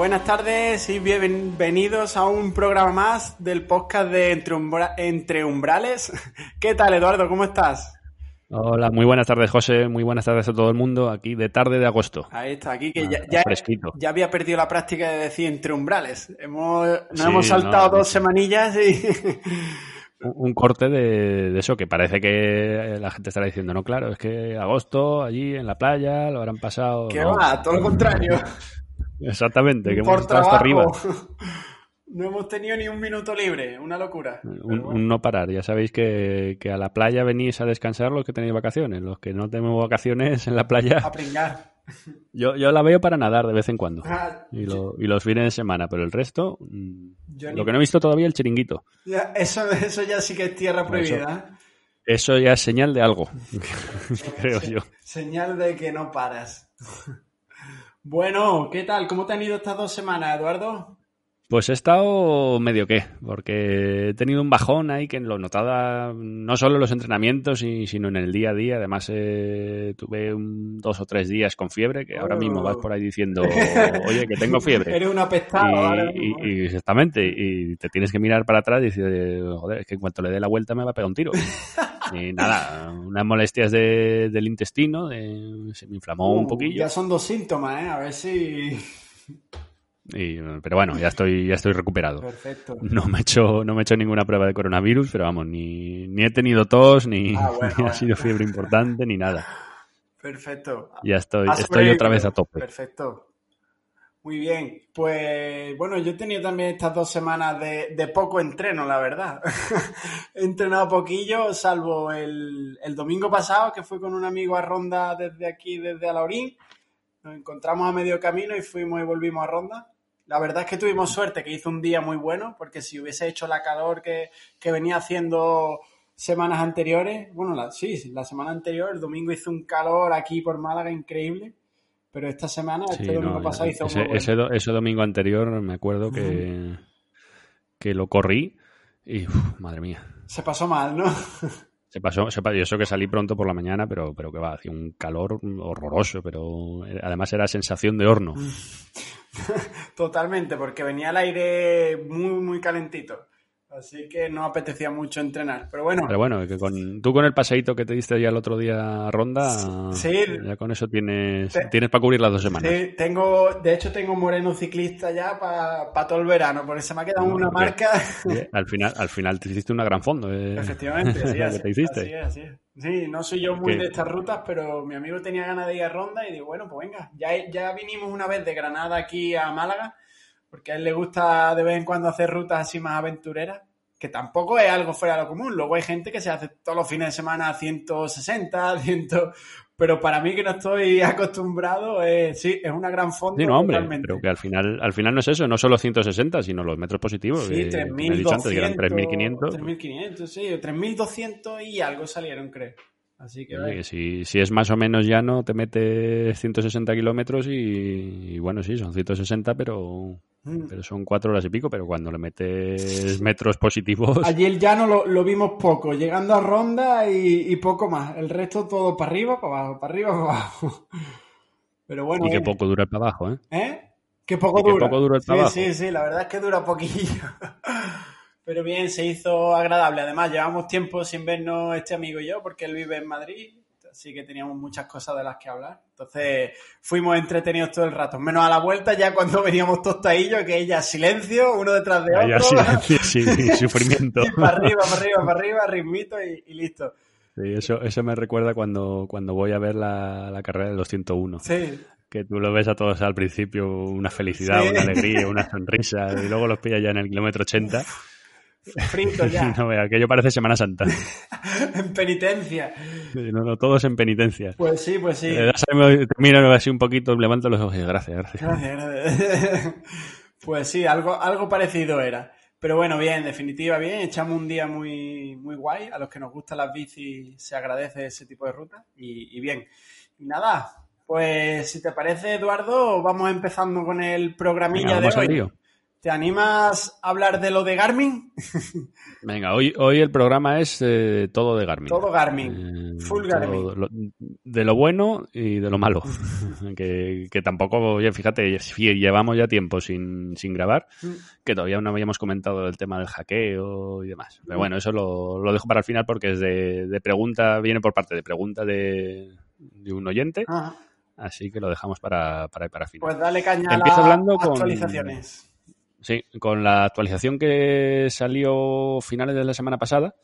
Buenas tardes y bienvenidos a un programa más del podcast de Entre, Umbra- Entre Umbrales. ¿Qué tal, Eduardo? ¿Cómo estás? Hola, muy buenas tardes, José. Muy buenas tardes a todo el mundo. Aquí de tarde de agosto. Ahí está, aquí que Ah, ya, había perdido la práctica de decir Entre Umbrales. Hemos, nos Sí, hemos saltado no, dos sí. semanillas y... Un, un corte de, de eso que parece que la gente estará diciendo, no, claro, es que agosto, allí en la playa, lo habrán pasado. que No, va, todo lo contrario. Exactamente, que hemos Por estado hasta arriba. No hemos tenido ni un minuto libre, una locura. Un, bueno. un no parar. Ya sabéis que, que a la playa venís a descansar los que tenéis vacaciones. Los que no tenemos vacaciones en la A playa, pringar. yo, yo la veo para nadar de vez en cuando. Ah, Y, lo- y los fines de semana, pero el resto, mm, Yo lo que no he visto todavía, el chiringuito. ya, eso, eso ya sí que es tierra Por eso. prohibida. ¿eh? Eso ya es señal de algo, creo yo. Señal de que no paras. Bueno, ¿qué tal? ¿Cómo te han ido estas dos semanas, Eduardo? Pues he estado medio que, porque he tenido un bajón ahí que lo notaba no solo en los entrenamientos, y- sino en el día a día. Además, eh, tuve un- dos o tres días con fiebre, que ahora mismo vas por ahí diciendo, oye, que tengo fiebre. Eres un apestado. Y, y- y exactamente, y te tienes que mirar para atrás y decir, joder, es que en cuanto le dé la vuelta me va a pegar un tiro. Y nada, unas molestias de- del intestino, de- se me inflamó un Uh, poquillo. Ya son dos síntomas, ¿eh? A ver si... Y, pero bueno, ya estoy, ya estoy recuperado. Perfecto. No me he hecho, no me he hecho ninguna prueba de coronavirus, pero vamos, ni, ni he tenido tos, ni, Ah, bueno, ni bueno. ha sido fiebre importante, ni nada. Perfecto. Ya estoy, Has estoy otra vez a tope. Perfecto. Muy bien. Pues bueno, yo he tenido también estas dos semanas de, de poco entreno, la verdad. he entrenado poquillo, salvo el, el domingo pasado, que fui con un amigo a Ronda desde aquí, desde Alaurín. Nos encontramos a medio camino y fuimos y volvimos a Ronda. La verdad es que tuvimos suerte, que hizo un día muy bueno, porque si hubiese hecho la calor que, que venía haciendo semanas anteriores, bueno, la, sí, la semana anterior, el domingo hizo un calor aquí por Málaga increíble, pero esta semana, Sí, este domingo no, pasado hizo ese, muy bueno. ese do- ese domingo anterior me acuerdo que, que lo corrí y, uf, madre mía, Se pasó mal, ¿no? se pasó, se pa- yo eso que salí pronto por la mañana, pero, pero que va, hacía un calor horroroso, pero era- además era sensación de horno. Totalmente, porque venía el aire muy, muy calentito. Así que no apetecía mucho entrenar. Pero bueno, Pero bueno, que con, tú con el paseíto que te diste ya el otro día a Ronda, Sí. ya con eso tienes, Te- tienes para cubrir las dos semanas. sí, tengo, de hecho tengo moreno ciclista ya para todo el verano, porque se me ha quedado No, una porque- marca. Al final, al final te hiciste una gran fondo. eh. Efectivamente, sí, así, que te hiciste. así es, así es. Sí, no soy yo muy de estas rutas, pero mi amigo tenía ganas de ir a Ronda y digo, bueno, pues venga, ya, ya vinimos una vez de Granada aquí a Málaga, porque a él le gusta de vez en cuando hacer rutas así más aventureras, que tampoco es algo fuera de lo común. Luego hay gente que se hace todos los fines de semana 160, 100, pero para mí que no estoy acostumbrado, es, sí, es una gran fonda. Sí, no, hombre, totalmente. pero que al final, al final no es eso, no solo 160, sino los metros positivos. Sí, que, como he dicho antes, que eran 3.200. 3.500. 3.500, sí, 3.200 y algo salieron, creo. Así que, que si, si es más o menos llano, te metes 160 kilómetros y, y bueno, sí, son 160, pero, Mm. pero son cuatro horas y pico, pero cuando le metes metros positivos... Allí el llano lo, lo vimos poco, llegando a ronda y, y poco más. El resto todo para arriba, para abajo, para arriba, para abajo. Pero bueno, Y qué eh, poco dura el para abajo, ¿eh? ¿eh? Qué poco y dura. poco dura el sí, trabajo. sí, sí, la verdad es que dura poquillo. Pero bien, se hizo agradable. Además, llevamos tiempo sin vernos este amigo y yo, porque él vive en Madrid, así que teníamos muchas cosas de las que hablar. Entonces, fuimos entretenidos todo el rato. Menos a la vuelta, ya cuando veníamos tostadillos, que ella silencio, uno detrás de otro. así, sí, sí, sufrimiento. Y para arriba, para arriba, para arriba, ritmito y, y listo. Sí, eso, eso me recuerda cuando, cuando voy a ver la, la carrera de los 101. Sí, Que tú lo ves a todos al principio, una felicidad, Sí. una alegría, una sonrisa, y luego los pillas ya en el kilómetro 80 frito ya. no vea, aquello parece Semana Santa. en penitencia. No, no, todos en penitencia. Pues sí, pues sí. Eh, termino así un poquito, levanto los ojos y gracias, gracias. Gracias, gracias. pues sí, algo, algo parecido era. Pero bueno, bien, en definitiva, bien. Echamos un día muy, muy guay. A los que nos gustan las bicis se agradece ese tipo de ruta. Y, y bien. Y nada, pues si te parece, Eduardo, vamos empezando con el programilla Venga, de hoy. ¿Te animas a hablar de lo de Garmin? Venga, hoy, hoy el programa es eh, todo de Garmin. Todo Garmin. Eh, Full todo Garmin. lo- de lo bueno y de lo malo. que, que tampoco, oye, fíjate, llevamos ya tiempo sin, sin grabar, Mm. que todavía no habíamos comentado el tema del hackeo y demás. Mm. Pero bueno, eso lo, lo dejo para el final porque es de, de pregunta, viene por parte de pregunta de, de un oyente, Ajá. así que lo dejamos para, para, para el final. Pues dale caña a Empiezo las hablando con- actualizaciones. Sí, con la actualización que salió finales de la semana pasada,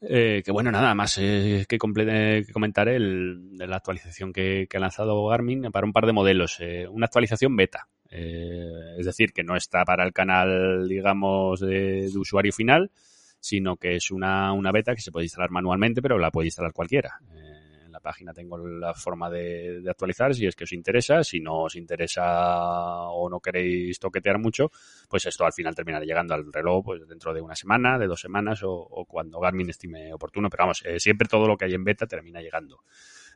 eh, que bueno, nada más eh, que, comple- que comentar el, de la actualización que, que ha lanzado Garmin para un par de modelos. eh, una actualización beta, eh, es decir, que no está para el canal, digamos, de, de usuario final, sino que es una, una beta que se puede instalar manualmente, pero la puede instalar cualquiera. Página tengo la forma de, actualizar si es que os interesa. Si no os interesa o no queréis toquetear mucho, pues esto al final terminará llegando al reloj pues dentro de una semana, de dos semanas o, cuando Garmin estime oportuno. Pero vamos, eh, siempre todo lo que hay en beta termina llegando.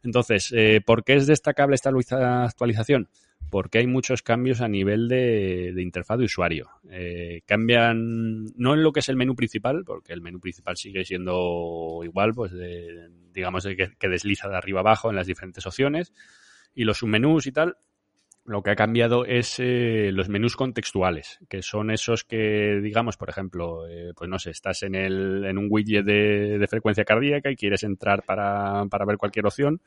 Entonces, eh, ¿por qué es destacable esta actualización? Porque hay muchos cambios a nivel de, interfaz de usuario. Eh, cambian, no en lo que es el menú principal, porque el menú principal sigue siendo igual, pues de- digamos que, que desliza de arriba abajo en las diferentes opciones, y los submenús y tal, lo que ha cambiado es eh, los menús contextuales, que son esos que, digamos, por ejemplo, eh, pues no sé, estás en, el, en un widget de, de frecuencia cardíaca y quieres entrar para, para ver cualquier opción,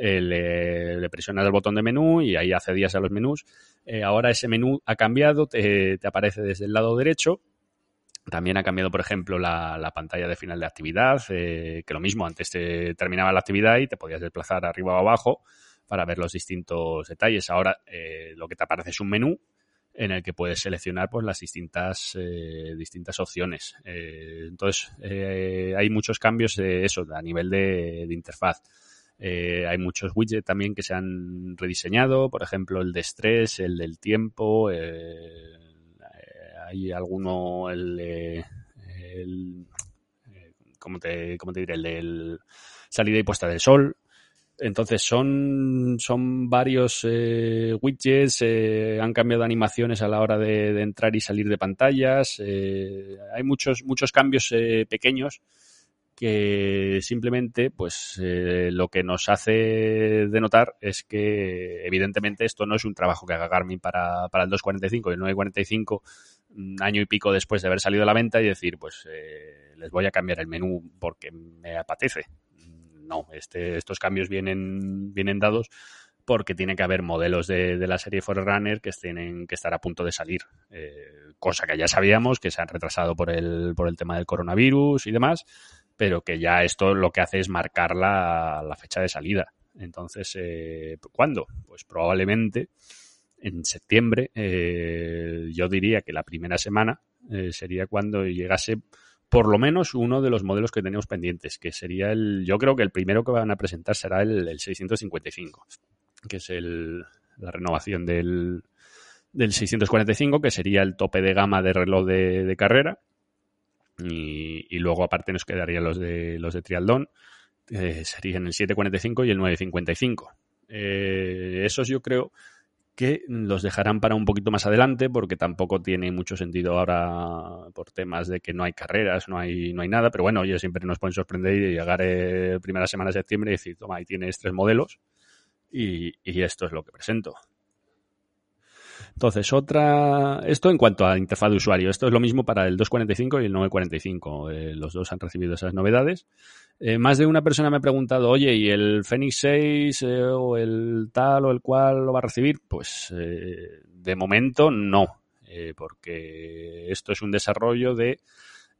eh, le, presionas el botón de menú y ahí accedías a los menús. Eh, ahora ese menú ha cambiado, te, aparece desde el lado derecho. También ha cambiado, por ejemplo, la, la pantalla de final de actividad, eh, que lo mismo, antes te terminaba la actividad y te podías desplazar arriba o abajo para ver los distintos detalles. Ahora eh, lo que te aparece es un menú en el que puedes seleccionar pues las distintas eh, distintas opciones. Entonces hay muchos cambios de eso a nivel de interfaz. Eh, hay muchos widgets también que se han rediseñado, por ejemplo el de estrés, el del tiempo, eh, hay alguno el, el eh, ¿cómo te, cómo te diré? El del salida y puesta del sol. Entonces son, son varios eh, widgets, eh, han cambiado animaciones a la hora de, de entrar y salir de pantallas. eh, hay muchos, muchos cambios eh, pequeños que simplemente pues eh, lo que nos hace denotar es que evidentemente esto no es un trabajo que haga Garmin para, para el 245 y el 945 un año y pico después de haber salido a la venta y decir pues eh, les voy a cambiar el menú porque me apetece no, este, estos cambios vienen, vienen dados porque tiene que haber modelos de, de la serie Forerunner que tienen que estar a punto de salir. Eh, cosa que ya sabíamos, que se han retrasado por el, por el tema del coronavirus y demás, pero que ya esto lo que hace es marcar la, la fecha de salida. Entonces, eh, ¿cuándo? Pues probablemente en septiembre, eh, yo diría que la primera semana eh, sería cuando llegase por lo menos uno de los modelos que tenemos pendientes, que sería el, yo creo que el primero que van a presentar será el, el 655, que es el, la renovación del, del 645, que sería el tope de gama de reloj de, de carrera. Y, luego aparte nos quedarían los de los de trialdón, eh, serían el 745 y el 955. Eh, esos yo creo que los dejarán para un poquito más adelante porque tampoco tiene mucho sentido ahora por temas de que no hay carreras, no hay, no hay nada, pero bueno, ellos siempre nos pueden sorprender y llegar eh, primera semana de septiembre y decir, toma, ahí tienes tres modelos y esto es lo que presento. Entonces, otra. Esto en cuanto a interfaz de usuario. Esto es lo mismo para el 245 y el 945. Eh, los dos han recibido esas novedades. Eh, más de una persona me ha preguntado, oye, ¿y el Fenix 6 eh, o el tal o el cual lo va a recibir? Pues eh, de momento no, porque esto es un desarrollo de,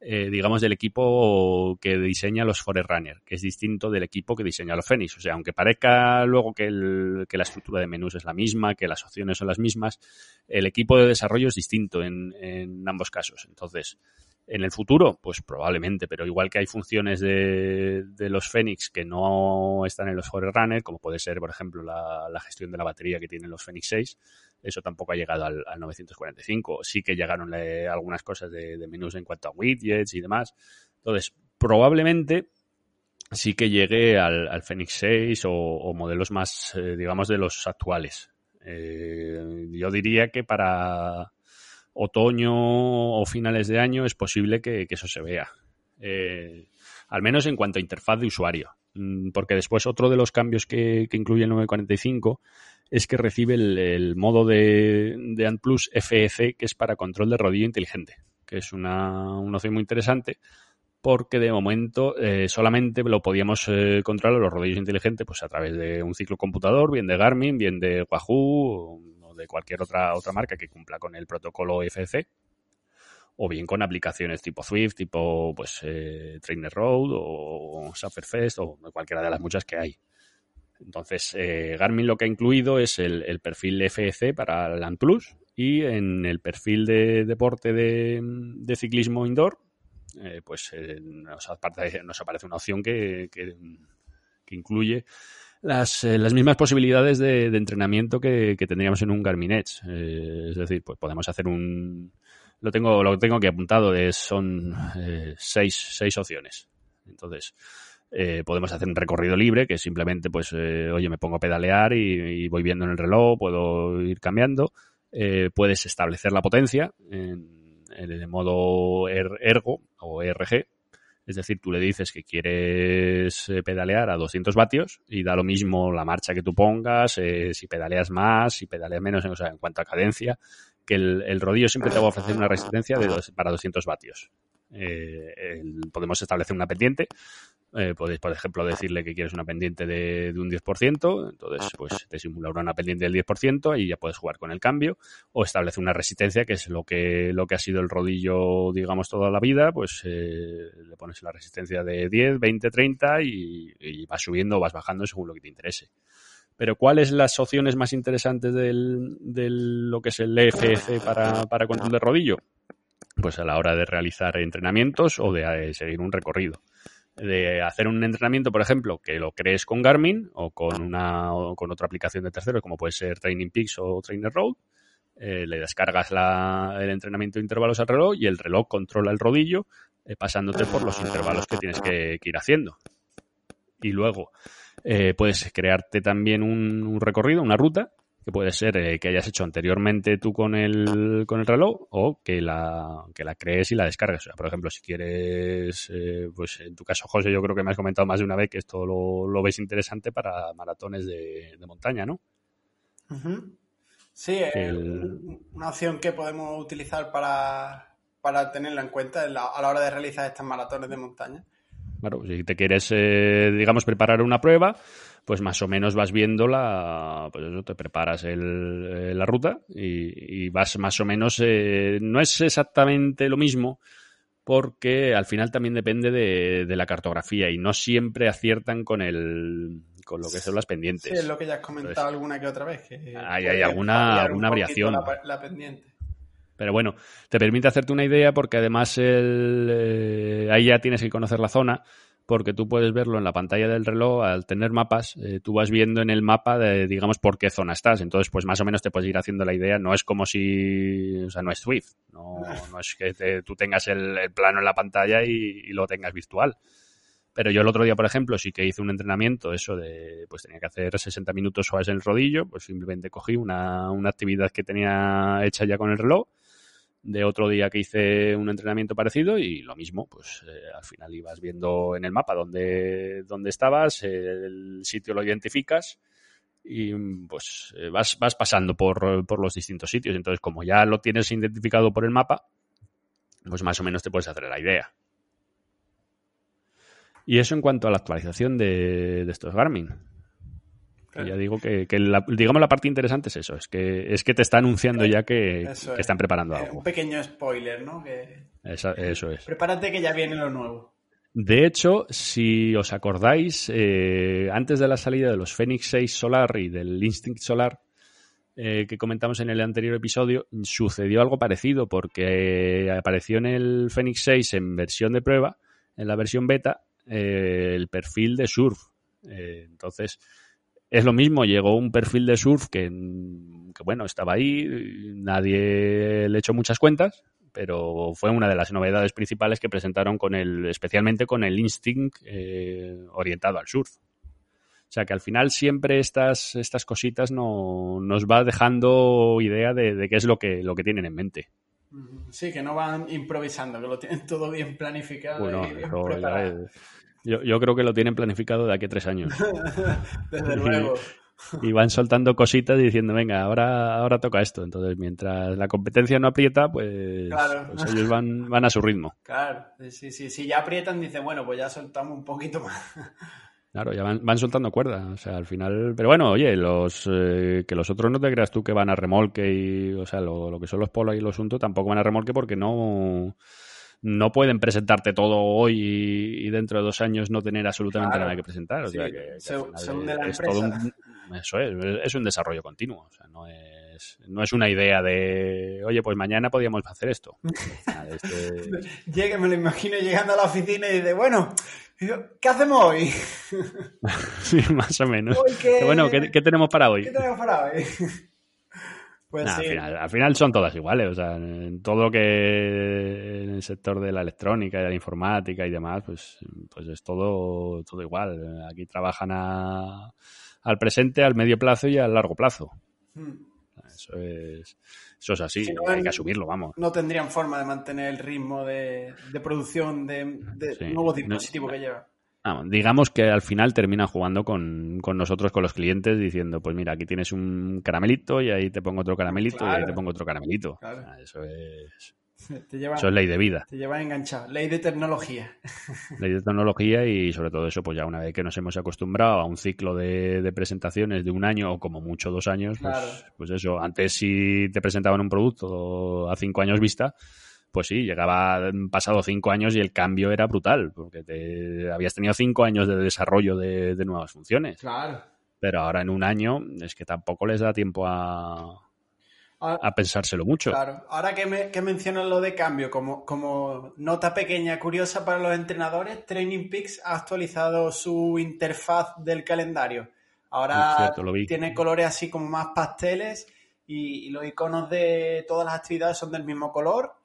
eh, digamos, del equipo que diseña los Forerunner, que es distinto del equipo que diseña los Fenix. O sea, aunque parezca luego que, el, que la estructura de menús es la misma, que las opciones son las mismas, el equipo de desarrollo es distinto en, en ambos casos. Entonces, En el futuro, pues probablemente, pero igual que hay funciones de, los Fenix que no están en los Forerunner, como puede ser, por ejemplo, la, gestión de la batería que tienen los Fenix 6, eso tampoco ha llegado al, al 945. Sí que llegaron eh, algunas cosas de, menús en cuanto a widgets y demás. Entonces, probablemente sí que llegue al, al Fenix 6 o, o modelos más, eh, digamos, de los actuales. Eh, yo diría que para otoño o finales de año es posible que, eso se vea. Eh, al menos en cuanto a interfaz de usuario. Mm, porque después otro de los cambios que, incluye el 945 es que recibe el, el modo de, de ANT Plus FEC, que es para control de rodillo inteligente, que es una, una opción muy interesante porque de momento eh, solamente lo podíamos eh, controlar los rodillos inteligentes pues a través de un ciclo computador, bien de Garmin, bien de Wahoo de cualquier otra, otra marca que cumpla con el protocolo FC o bien con aplicaciones tipo Swift, tipo pues eh, Trainer Road o Sufferfest o cualquiera de las muchas que hay. Entonces, eh, Garmin lo que ha incluido es el, el perfil FEC para Land Plus y en el perfil de deporte de, ciclismo indoor eh, pues eh, nos, aparece, nos, aparece, una opción que, que incluye las, eh, las, mismas posibilidades de, de entrenamiento que, que, tendríamos en un Garmin Edge. Eh, es decir, pues podemos hacer un... Lo tengo, lo tengo aquí apuntado, es, son eh, seis, seis opciones. Entonces, eh, podemos hacer un recorrido libre, que simplemente, pues, eh, oye, me pongo a pedalear y, voy viendo en el reloj, puedo ir cambiando. Eh, puedes establecer la potencia en, de modo er, ergo o ERG. Es decir, tú le dices que quieres eh, pedalear a 200 vatios y da lo mismo la marcha que tú pongas, eh, si pedaleas más, si pedaleas menos, en cuanto a cadencia, que el, rodillo siempre te va a ofrecer una resistencia de para 200 vatios. Eh, el, podemos establecer una pendiente eh, podéis, por ejemplo, decirle que quieres una pendiente de, de, un 10%, entonces pues te simula una pendiente del 10% y ya puedes jugar con el cambio, o establece una resistencia, que es lo que, lo que ha sido el rodillo, digamos, toda la vida, pues eh, le pones la resistencia de 10, 20, 30 y, y vas subiendo o vas bajando según lo que te interese. Pero ¿cuáles las opciones más interesantes del, del lo que es el EFF para, para control de rodillo? Pues a la hora de realizar entrenamientos o de eh, seguir un recorrido de hacer un entrenamiento, por ejemplo, que lo crees con Garmin o con una o con otra aplicación de tercero, como puede ser Training Peaks o Trainer Road, eh, le descargas la, el entrenamiento de intervalos al reloj y el reloj controla el rodillo eh, pasándote por los intervalos que tienes que, que ir haciendo. Y luego eh, puedes crearte también un, un, recorrido, una ruta, que puede ser eh, que hayas hecho anteriormente tú con el, con el reloj o que la, que la crees y la descargues. O sea, por ejemplo, si quieres, eh, pues en tu caso, José, yo creo que me has comentado más de una vez que esto lo, lo veis interesante para maratones de, de montaña, ¿no? Uh -huh. Sí, el... una opción que podemos utilizar para, para tenerla en cuenta a la hora de realizar estas maratones de montaña. Claro, si te quieres, eh, digamos, preparar una prueba, pues más o menos vas viendo la, pues eso, te preparas el, eh, la ruta y, y, vas más o menos, eh, no es exactamente lo mismo porque al final también depende de, de, la cartografía y no siempre aciertan con el con lo que son las pendientes. Sí, es lo que ya has comentado Entonces, alguna que otra vez. Que hay, hay alguna, alguna variación. La, la pendiente. Pero bueno, te permite hacerte una idea porque además el, eh, ahí ya tienes que conocer la zona porque tú puedes verlo en la pantalla del reloj, al tener mapas, eh, tú vas viendo en el mapa, de, digamos, por qué zona estás. Entonces, pues más o menos te puedes ir haciendo la idea. No es como si, o sea, no es Swift. No, no es que te, tú tengas el, plano en la pantalla y, lo tengas virtual. Pero yo el otro día, por ejemplo, sí que hice un entrenamiento, eso de, pues tenía que hacer 60 minutos suaves en el rodillo, pues simplemente cogí una, una actividad que tenía hecha ya con el reloj, de otro día que hice un entrenamiento parecido y lo mismo, pues eh, al final ibas viendo en el mapa dónde, dónde estabas, el sitio lo identificas y pues eh, vas, vas pasando por, por los distintos sitios. Entonces, como ya lo tienes identificado por el mapa, pues más o menos te puedes hacer la idea. Y eso en cuanto a la actualización de, de estos Garmin. Ya digo que, que la, digamos la parte interesante es eso, es que es que te está anunciando ya que, que están preparando algo. Un pequeño spoiler, ¿no? Que, Esa, eso es. Prepárate que ya viene lo nuevo. De hecho, si os acordáis, eh, antes de la salida de los Phoenix 6 Solar y del Instinct Solar, eh, que comentamos en el anterior episodio, sucedió algo parecido porque apareció en el Phoenix 6 en versión de prueba, en la versión beta, eh, el perfil de surf. Eh, entonces, es lo mismo, llegó un perfil de surf que, que, bueno, estaba ahí, nadie le echó muchas cuentas, pero fue una de las novedades principales que presentaron con el, especialmente con el Instinct orientado al surf. O sea que al final siempre estas, estas cositas no, nos va dejando idea de, qué es lo que, lo que tienen en mente. Sí, que no van improvisando, que lo tienen todo bien planificado. Bueno, yo, yo, creo que lo tienen planificado de aquí a tres años. Desde luego. Y, van soltando cositas diciendo, venga, ahora, ahora toca esto. Entonces, mientras la competencia no aprieta, pues, pues ellos van, van a su ritmo. Claro, sí, sí. Si ya aprietan, dicen, bueno, pues ya soltamos un poquito más. Claro, ya van, soltando cuerda. O sea, al final. Pero bueno, oye, los eh, que los otros no te creas tú que van a remolque y. O sea, lo, que son los polos y los asuntos tampoco van a remolque porque no. No pueden presentarte todo hoy y, dentro de dos años no tener absolutamente nada que presentar. O sea, que, es, todo un, eso es, es un desarrollo continuo. O sea, no es, no es una idea de, oye, pues mañana podíamos hacer esto. Llega, me lo imagino llegando a la oficina y dice, bueno, ¿Qué hacemos hoy? sí, más o menos. Bueno, ¿qué, tenemos para hoy? ¿Qué tenemos para hoy? Pues al, final, son todas iguales, o sea, en todo lo que en el sector de la electrónica y de la informática y demás, pues, pues es todo, todo igual. Aquí trabajan al presente, al medio plazo y al largo plazo. Hmm. Eso es, eso es así, hay que asumirlo, vamos. No tendrían forma de mantener el ritmo de, producción de, nuevos dispositivos que lleva. Digamos que al final termina jugando con, nosotros, con los clientes, diciendo, pues mira, aquí tienes un caramelito y ahí te pongo otro caramelito y ahí te pongo otro caramelito. Eso es eso es ley de vida. Te lleva enganchado. Ley de tecnología. Ley de tecnología y sobre todo eso, pues ya una vez que nos hemos acostumbrado a un ciclo de, presentaciones de un año o como mucho dos años, pues, pues, eso, antes si te presentaban un producto a cinco años vista, pues sí, llegaba pasado cinco años y el cambio era brutal, porque te, habías tenido cinco años de desarrollo de nuevas funciones. Claro. Pero ahora en un año es que tampoco les da tiempo a, a pensárselo mucho. Claro, ahora que, me, que mencionas lo de cambio, como, como nota pequeña curiosa para los entrenadores, Training Peaks ha actualizado su interfaz del calendario. Ahora tiene colores así como más pasteles y, los iconos de todas las actividades son del mismo color.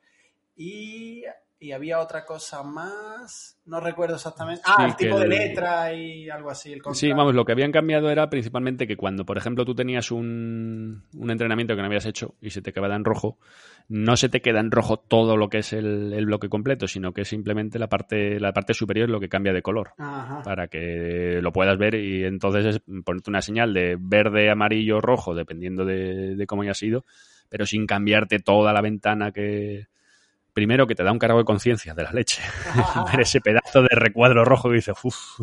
Y y había otra cosa más, no recuerdo exactamente. Ah, el tipo de letra y algo así. sí, vamos, lo que habían cambiado era principalmente que cuando, por ejemplo, tú tenías un, un, entrenamiento que no habías hecho y se te quedaba en rojo, no se te queda en rojo todo lo que es el, bloque completo, sino que simplemente la parte, la parte superior es lo que cambia de color para que lo puedas ver y entonces es ponerte una señal de verde, amarillo, rojo, dependiendo de, de cómo haya sido, pero sin cambiarte toda la ventana que primero que te da un cargo de conciencia de la leche. Ver ese pedazo de recuadro rojo que dice, uff.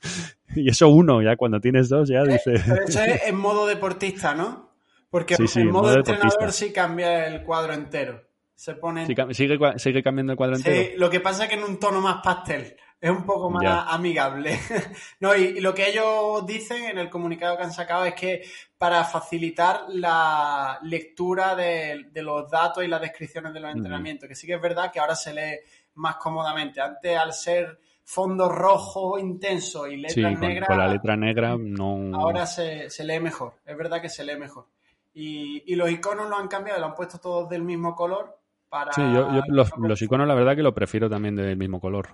y eso uno, ya cuando tienes dos, ya dice. Pero eso es en modo deportista, ¿no? Porque en modo, entrenador sí cambia el cuadro entero. Se pone. sigue, sigue, cambiando el cuadro entero. Sí, lo que pasa es que en un tono más pastel es un poco más amigable. no, y, lo que ellos dicen en el comunicado que han sacado es que para facilitar la lectura de, los datos y las descripciones de los entrenamientos, que sí que es verdad que ahora se lee más cómodamente. Antes, al ser fondo rojo intenso y letras negras. Con la letra negra no. Ahora se, lee mejor. Es verdad que se lee mejor. Y, los iconos lo han cambiado, lo han puesto todos del mismo color. Para sí, yo, los, iconos la verdad que lo prefiero también del mismo color.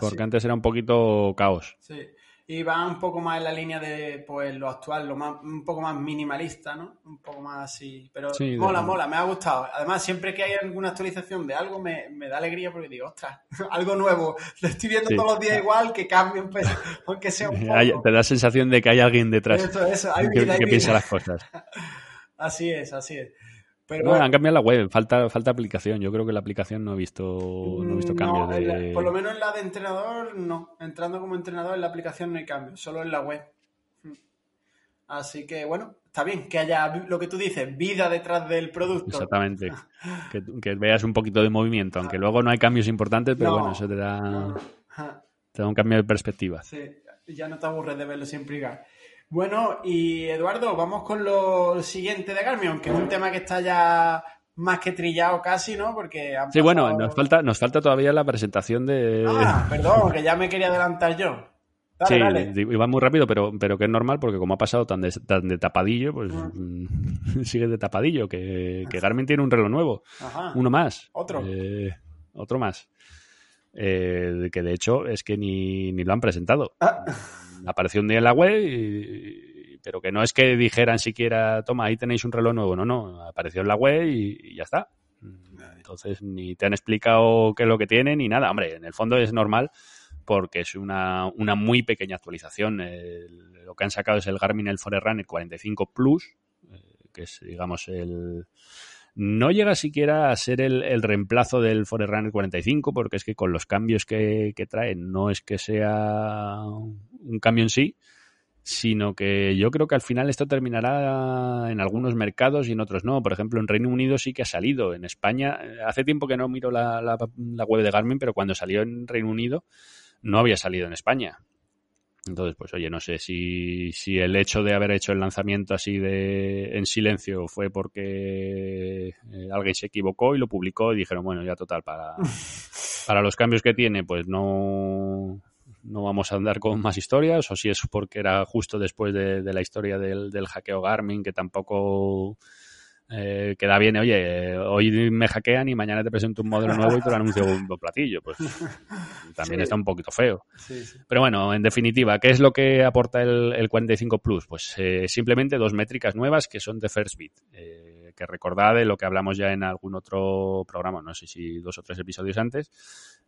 Porque antes era un poquito caos. Sí. Y va un poco más en la línea de pues lo actual, lo más, un poco más minimalista, ¿no? Un poco más así. Pero mola, mola, me ha gustado. Además, siempre que hay alguna actualización de algo me, da alegría porque digo, ostras, algo nuevo. Lo estoy viendo todos los días igual, que cambie, pues, aunque sea un poco. te da sensación de que hay alguien detrás eso, eso, hay que, que piensa las cosas. así es, así es. Pero han cambiado la web, falta, falta aplicación. Yo creo que la aplicación no he visto, no he visto cambios. de... por lo menos en la de entrenador, no. Entrando como entrenador en la aplicación no hay cambio, solo en la web. Así que bueno, está bien que haya lo que tú dices, vida detrás del producto. Exactamente. que, veas un poquito de movimiento, aunque luego no hay cambios importantes, pero bueno, eso te da, te da un cambio de perspectiva. Sí, ya no te aburres de verlo siempre igual. Bueno, y Eduardo, vamos con lo siguiente de Garmin, aunque es un tema que está ya más que trillado casi, ¿no? Porque Sí, bueno, nos falta, nos falta todavía la presentación de... Ah, perdón, que ya me quería adelantar yo. sí, iba muy rápido, pero, pero que es normal porque como ha pasado tan de, tan de tapadillo, pues ah. sigue de tapadillo, que, que, Garmin tiene un reloj nuevo. Uno más. Otro. Eh, otro más. Eh, que de hecho es que ni, ni lo han presentado. Ah. Apareció un día en la web y, pero que no es que dijeran siquiera, toma, ahí tenéis un reloj nuevo, no, no, apareció en la web y, ya está. Entonces, ni te han explicado qué es lo que tiene ni nada. Hombre, en el fondo es normal porque es una, una muy pequeña actualización. lo que han sacado es el Garmin el Forerunner 45 Plus, eh, que es, digamos, el... No llega siquiera a ser el, reemplazo del Forerunner 45, porque es que con los cambios que, trae no es que sea un cambio en sí, sino que yo creo que al final esto terminará en algunos mercados y en otros no. Por ejemplo, en Reino Unido sí que ha salido. En España, hace tiempo que no miro la, la, web de Garmin, pero cuando salió en Reino Unido no había salido en España. Entonces, pues oye, no sé si, si el hecho de haber hecho el lanzamiento así de en silencio fue porque eh, alguien se equivocó y lo publicó y dijeron, bueno, ya total, para, para los cambios que tiene, pues no, no vamos a andar con más historias, o si es porque era justo después de, la historia del, del, hackeo Garmin, que tampoco eh, queda bien, oye, hoy me hackean y mañana te presento un modelo nuevo y te lo anuncio un platillo, pues también está un poquito feo. Pero bueno, en definitiva, ¿qué es lo que aporta el, el 45 Plus? Pues eh, simplemente dos métricas nuevas que son de First Bit. Eh, que recordad de lo que hablamos ya en algún otro programa, no sé si dos o tres episodios antes,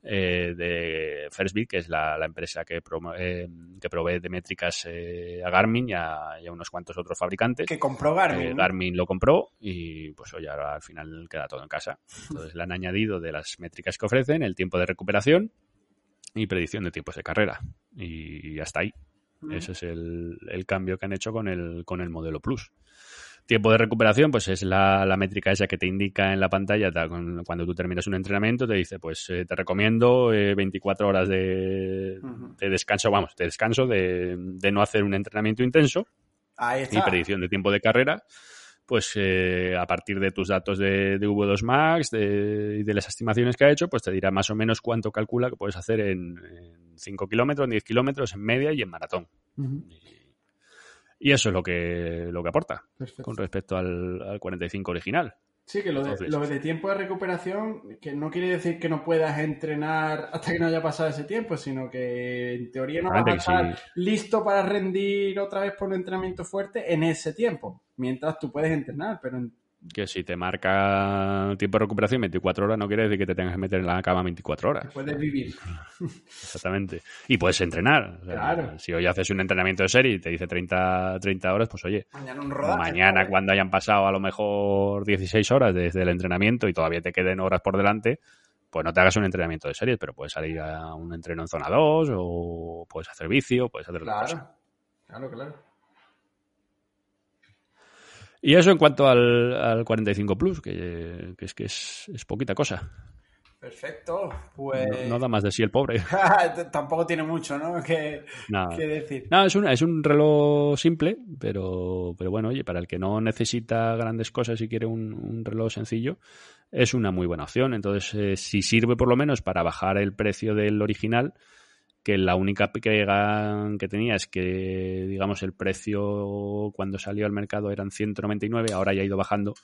eh, de Firstbit, que es la, empresa que, eh, que provee de métricas eh, a Garmin y a, unos cuantos otros fabricantes. Que compró Garmin. Garmin lo compró y pues hoy ahora al final queda todo en casa. Entonces le han añadido de las métricas que ofrecen el tiempo de recuperación y predicción de tiempos de carrera. Y hasta ahí. Ese es el, el, cambio que han hecho con el, con el modelo Plus. Tiempo de recuperación, pues es la, métrica esa que te indica en la pantalla cuando tú terminas un entrenamiento, te dice, pues eh, te recomiendo 24 eh, horas de, descanso, vamos, de descanso, de, no hacer un entrenamiento intenso y predicción de tiempo de carrera pues eh, a partir de tus datos de, V2 Max y de las estimaciones que ha hecho, pues te dirá más o menos cuánto calcula que puedes hacer en, 5 kilómetros, en 10 kilómetros, en media y en maratón. Y eso es lo que, lo que aporta con respecto al, 45 original. Sí, que lo de, lo de, tiempo de recuperación, que no quiere decir que no puedas entrenar hasta que no haya pasado ese tiempo, sino que en teoría no vas a estar listo para rendir otra vez por un entrenamiento fuerte en ese tiempo, mientras tú puedes entrenar, pero en que si te marca tiempo de recuperación 24 horas, no quiere decir que te tengas que meter en la cama 24 horas. Puedes vivir. Exactamente. Y puedes entrenar. claro. Si hoy haces un entrenamiento de serie y te dice 30, 30 horas, pues oye, mañana, mañana cuando hayan pasado a lo mejor 16 horas desde el entrenamiento y todavía te queden horas por delante, pues no te hagas un entrenamiento de series, pero puedes salir a un entreno en zona 2 o puedes hacer vicio, puedes hacer otra cosa. Claro, claro. Y eso en cuanto al, 45 Plus, que, es que es, poquita cosa. Perfecto, pues... No, da más de sí el pobre. Tampoco tiene mucho, ¿no? Que, decir. No, es un, es un reloj simple, pero, pero bueno, oye, para el que no necesita grandes cosas y quiere un, reloj sencillo, es una muy buena opción. Entonces, eh, si sirve por lo menos para bajar el precio del original, que la única pega que tenía es que, digamos, el precio cuando salió al mercado eran 199, ahora ya ha ido bajando,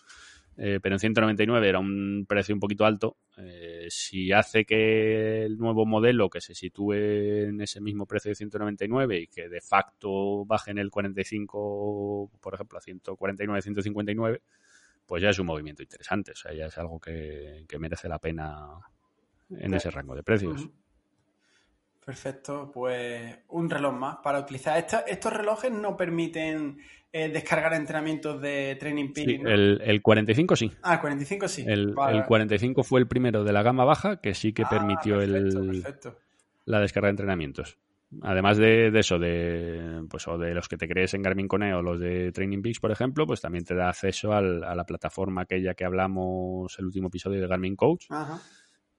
eh, pero en 199 era un precio un poquito alto. Eh, si hace que el nuevo modelo que se sitúe en ese mismo precio de 199 y que de facto baje en el 45, por ejemplo, a 149, 159, pues ya es un movimiento interesante, o sea, ya es algo que, merece la pena en ese rango de precios. Perfecto, pues un reloj más para utilizar. estos relojes no permiten eh, descargar entrenamientos de Training Peak. Sí, el, 45 sí. Ah, el 45 sí. El, 45 fue el primero de la gama baja que sí que ah, permitió el, la descarga de entrenamientos. Además de, eso, de, pues, o de los que te crees en Garmin Cone o los de Training Peaks, por ejemplo, pues también te da acceso a la plataforma aquella que hablamos el último episodio de Garmin Coach. Ajá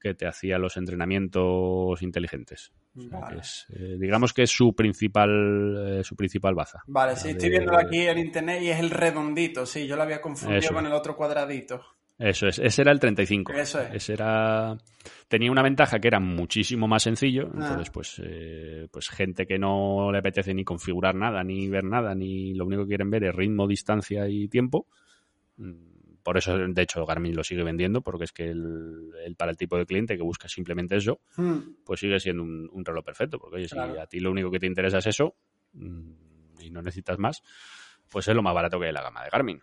que te hacía los entrenamientos inteligentes. Eh, digamos que es su principal, eh, su principal baza. Vale, sí, estoy viendo aquí en internet y es el redondito, sí, yo lo había confundido con el otro cuadradito. Eso es, ese era el 35. Eso es. Ese era... Tenía una ventaja que era muchísimo más sencillo, ah. entonces pues, eh, pues gente que no le apetece ni configurar nada, ni ver nada, ni lo único que quieren ver es ritmo, distancia y tiempo, mm, por eso, de hecho, Garmin lo sigue vendiendo, porque es que el, para el tipo de cliente que busca simplemente eso, hmm. pues sigue siendo un, reloj perfecto. Porque oye, si a ti lo único que te interesa es eso mm, y no necesitas más, pues es lo más barato que hay en la gama de Garmin.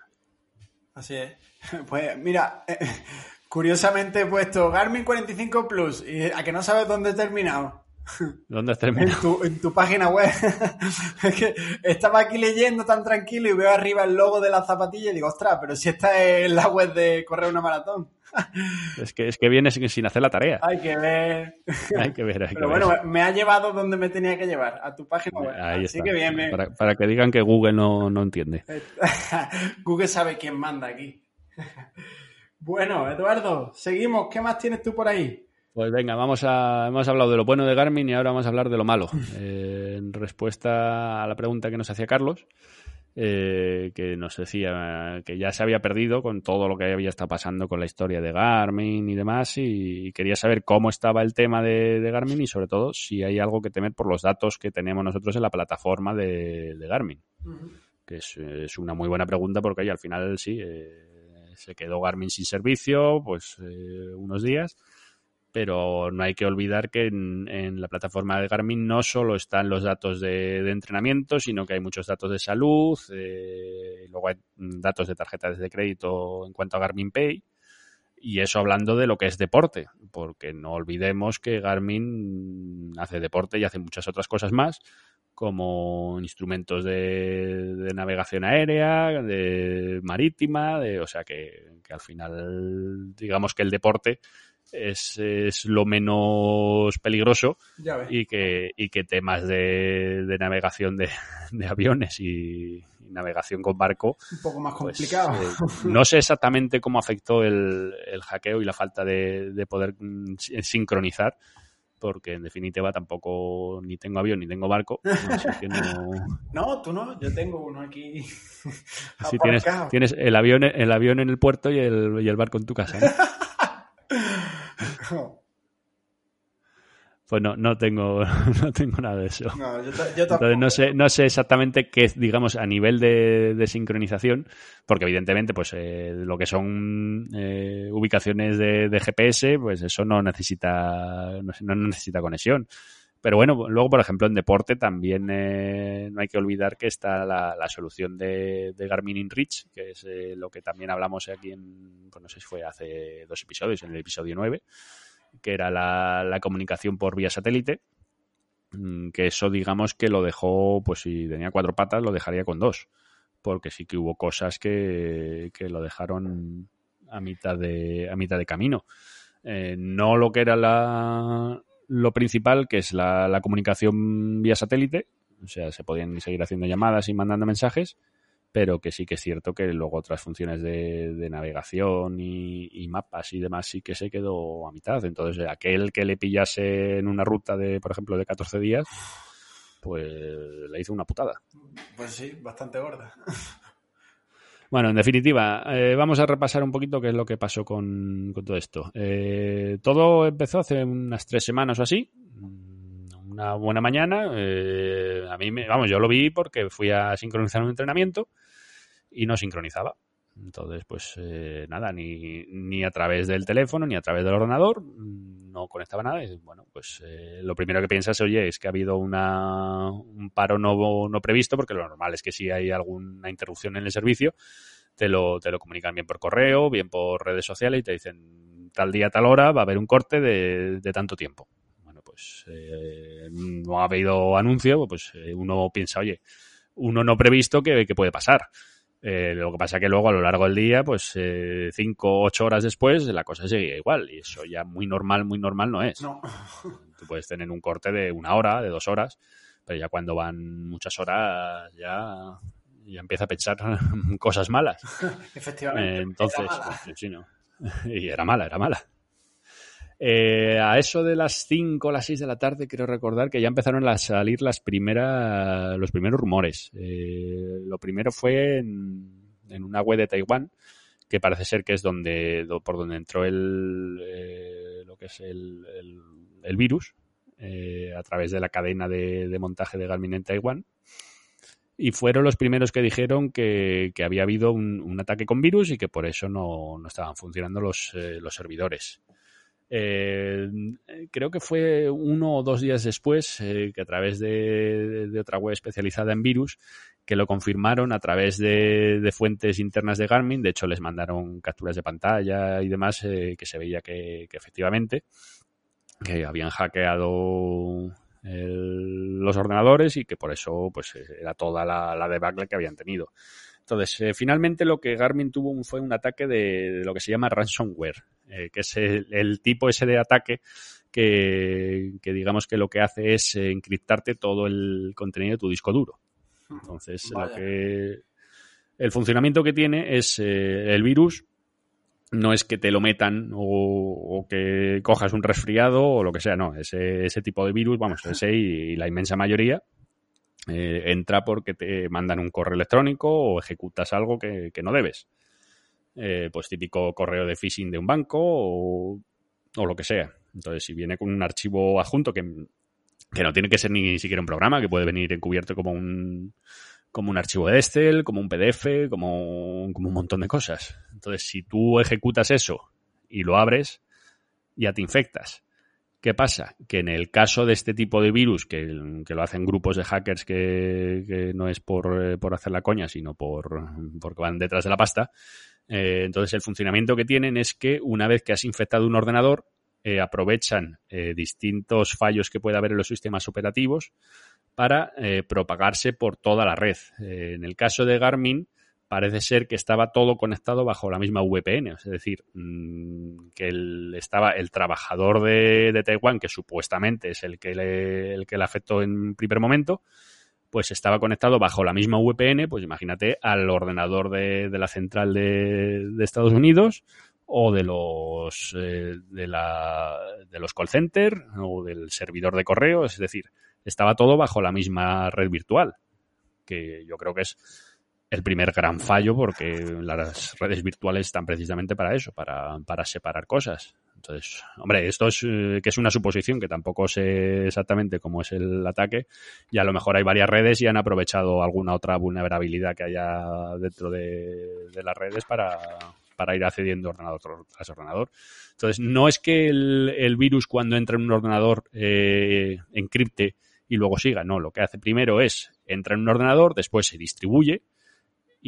Así es. Pues mira, curiosamente he puesto Garmin 45 Plus y a que no sabes dónde he terminado. ¿Dónde has terminado? En tu, página web. es que estaba aquí leyendo tan tranquilo y veo arriba el logo de la zapatilla y digo, ostras, pero si esta es la web de correr una maratón. es que es que viene sin, hacer la tarea. Hay que ver. hay que ver, hay Pero bueno, me ha llevado donde me tenía que llevar, a tu página web. Ahí Así que bien, Para, para, que digan que Google no, no entiende. Google sabe quién manda aquí. bueno, Eduardo, seguimos. ¿Qué más tienes tú por ahí? Pues venga, vamos a, hemos hablado de lo bueno de Garmin y ahora vamos a hablar de lo malo. Eh, en respuesta a la pregunta que nos hacía Carlos, eh, que nos decía que ya se había perdido con todo lo que había estado pasando con la historia de Garmin y demás, y, quería saber cómo estaba el tema de, Garmin y sobre todo si hay algo que temer por los datos que tenemos nosotros en la plataforma de, Garmin. Que es, una muy buena pregunta porque ahí al final sí, eh, se quedó Garmin sin servicio, pues unos días pero no hay que olvidar que en, la plataforma de Garmin no solo están los datos de, entrenamiento, sino que hay muchos datos de salud, eh, luego hay datos de tarjetas de crédito en cuanto a Garmin Pay, y eso hablando de lo que es deporte, porque no olvidemos que Garmin hace deporte y hace muchas otras cosas más, como instrumentos de, navegación aérea, de marítima, de, o sea que al final digamos que el deporte es, es lo menos peligroso y que, y que temas de, de navegación de, de aviones y, navegación con barco. Un poco más pues, complicado. Eh, no sé exactamente cómo afectó el, el hackeo y la falta de, de poder mm, sincronizar, porque en definitiva tampoco ni tengo avión ni tengo barco. no... tú no, yo tengo uno aquí. Sí, tienes, tienes el avión, el avión en el puerto y el, y el barco en tu casa. Pues no, no tengo, no tengo nada de eso. No, yo, no sé, no sé exactamente qué, digamos, a nivel de, sincronización, porque evidentemente, pues eh, lo que son eh, ubicaciones de, GPS, pues eso no necesita, no, necesita conexión. Pero bueno, luego, por ejemplo, en deporte también eh, no hay que olvidar que está la, solución de, Garmin InReach, que es lo que también hablamos aquí en, pues no sé si fue hace dos episodios, en el episodio 9 que era la, comunicación por vía satélite, mm, que eso digamos que lo dejó, pues si tenía cuatro patas, lo dejaría con dos, porque sí que hubo cosas que, que lo dejaron a mitad de, a mitad de camino. Eh, no lo que era la, lo principal, que es la, comunicación vía satélite, o sea, se podían seguir haciendo llamadas y mandando mensajes, pero que sí que es cierto que luego otras funciones de, navegación y, mapas y demás sí que se quedó a mitad. Entonces, aquel que le pillase en una ruta de, por ejemplo, de 14 días, pues le hizo una putada. Pues sí, bastante gorda. Bueno, en definitiva, eh, vamos a repasar un poquito qué es lo que pasó con, todo esto. Eh, todo empezó hace unas tres semanas o así. Una buena mañana. Eh, a mí, me, vamos, yo lo vi porque fui a sincronizar un entrenamiento y no sincronizaba. Entonces, pues eh, nada, ni, ni a través del teléfono, ni a través del ordenador, no conectaba nada. Y bueno, pues eh, lo primero que piensas, oye, es que ha habido una, un paro no, no previsto, porque lo normal es que si hay alguna interrupción en el servicio, te lo, te lo comunican bien por correo, bien por redes sociales y te dicen tal día, tal hora, va a haber un corte de, de tanto tiempo. Bueno, pues eh, no ha habido anuncio, pues uno piensa, oye, uno no previsto, ¿qué, qué puede pasar? Eh, lo que pasa es que luego a lo largo del día, pues eh, cinco, ocho horas después, la cosa seguía igual. Y eso ya muy normal, muy normal no es. No. Tú puedes tener un corte de una hora, de dos horas, pero ya cuando van muchas horas ya, ya empieza a pensar cosas malas. Efectivamente. entonces, pues, sí, no. y era mala, era mala. Eh, a eso de las 5 o las 6 de la tarde, quiero recordar que ya empezaron a salir las primeras, los primeros rumores. Eh, lo primero fue en, una web de Taiwán, que parece ser que es donde por donde entró el eh, lo que es el, el, virus a través de la cadena de, montaje de Garmin en Taiwán y fueron los primeros que dijeron que, había habido un, ataque con virus y que por eso no, estaban funcionando los, los servidores. Eh, creo que fue uno o dos días después eh, que a través de, otra web especializada en virus que lo confirmaron a través de, fuentes internas de Garmin. De hecho, les mandaron capturas de pantalla y demás eh, que se veía que, efectivamente que habían hackeado los ordenadores y que por eso pues era toda la, la debacle que habían tenido. Entonces, finalmente lo que Garmin tuvo fue un ataque de lo que se llama ransomware. Eh, que es el, tipo ese de ataque que, digamos que lo que hace es eh, encriptarte todo el contenido de tu disco duro. Entonces, lo que, el funcionamiento que tiene es eh, el virus, no es que te lo metan o, que cojas un resfriado o lo que sea, no, ese, ese tipo de virus, vamos, ese y, la inmensa mayoría entra porque te mandan un correo electrónico o ejecutas algo que no debes. Eh, pues típico correo de phishing de un banco o, lo que sea. Entonces, si viene con un archivo adjunto que, no tiene que ser ni siquiera un programa, que puede venir encubierto como un, como un archivo de Excel, como un PDF, como, como un montón de cosas. Entonces, si tú ejecutas eso y lo abres, ya te infectas. ¿Qué pasa? Que en el caso de este tipo de virus, que, lo hacen grupos de hackers que, no es por, eh, por, hacer la coña, sino por porque van detrás de la pasta, eh, entonces, el funcionamiento que tienen es que una vez que has infectado un ordenador, eh, aprovechan distintos fallos que puede haber en los sistemas operativos para propagarse por toda la red. en el caso de Garmin, parece ser que estaba todo conectado bajo la misma VPN, es decir, mm, que el, estaba el trabajador de, de, Taiwán, que supuestamente es el que le, el que le afectó en primer momento, pues estaba conectado bajo la misma VPN, pues imagínate, al ordenador de, la central de, Estados Unidos o de los eh, de, la, de los call center o del servidor de correo, es decir, estaba todo bajo la misma red virtual, que yo creo que es el primer gran fallo porque las redes virtuales están precisamente para eso, para, para separar cosas. Entonces, hombre, esto es eh, que es una suposición que tampoco sé exactamente cómo es el ataque y a lo mejor hay varias redes y han aprovechado alguna otra vulnerabilidad que haya dentro de, las redes para, para ir accediendo ordenador tras ordenador. Entonces, no es que el, virus cuando entra en un ordenador eh, encripte y luego siga, no, lo que hace primero es entra en un ordenador, después se distribuye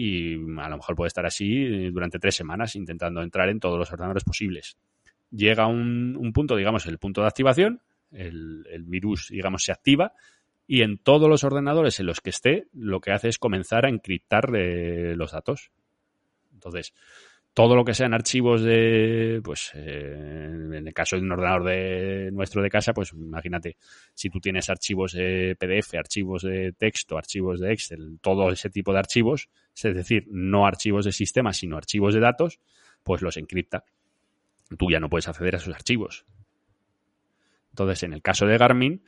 y a lo mejor puede estar así durante tres semanas intentando entrar en todos los ordenadores posibles llega un, un punto, digamos, el punto de activación, el, virus, digamos, se activa y en todos los ordenadores en los que esté, lo que hace es comenzar a encriptar los datos. Entonces, todo lo que sean archivos de, pues, eh, en el caso de un ordenador de nuestro de casa, pues imagínate, si tú tienes archivos PDF, archivos de texto, archivos de Excel, todo ese tipo de archivos, es decir, no archivos de sistema, sino archivos de datos, pues los encripta tú ya no puedes acceder a esos archivos. Entonces, en el caso de Garmin,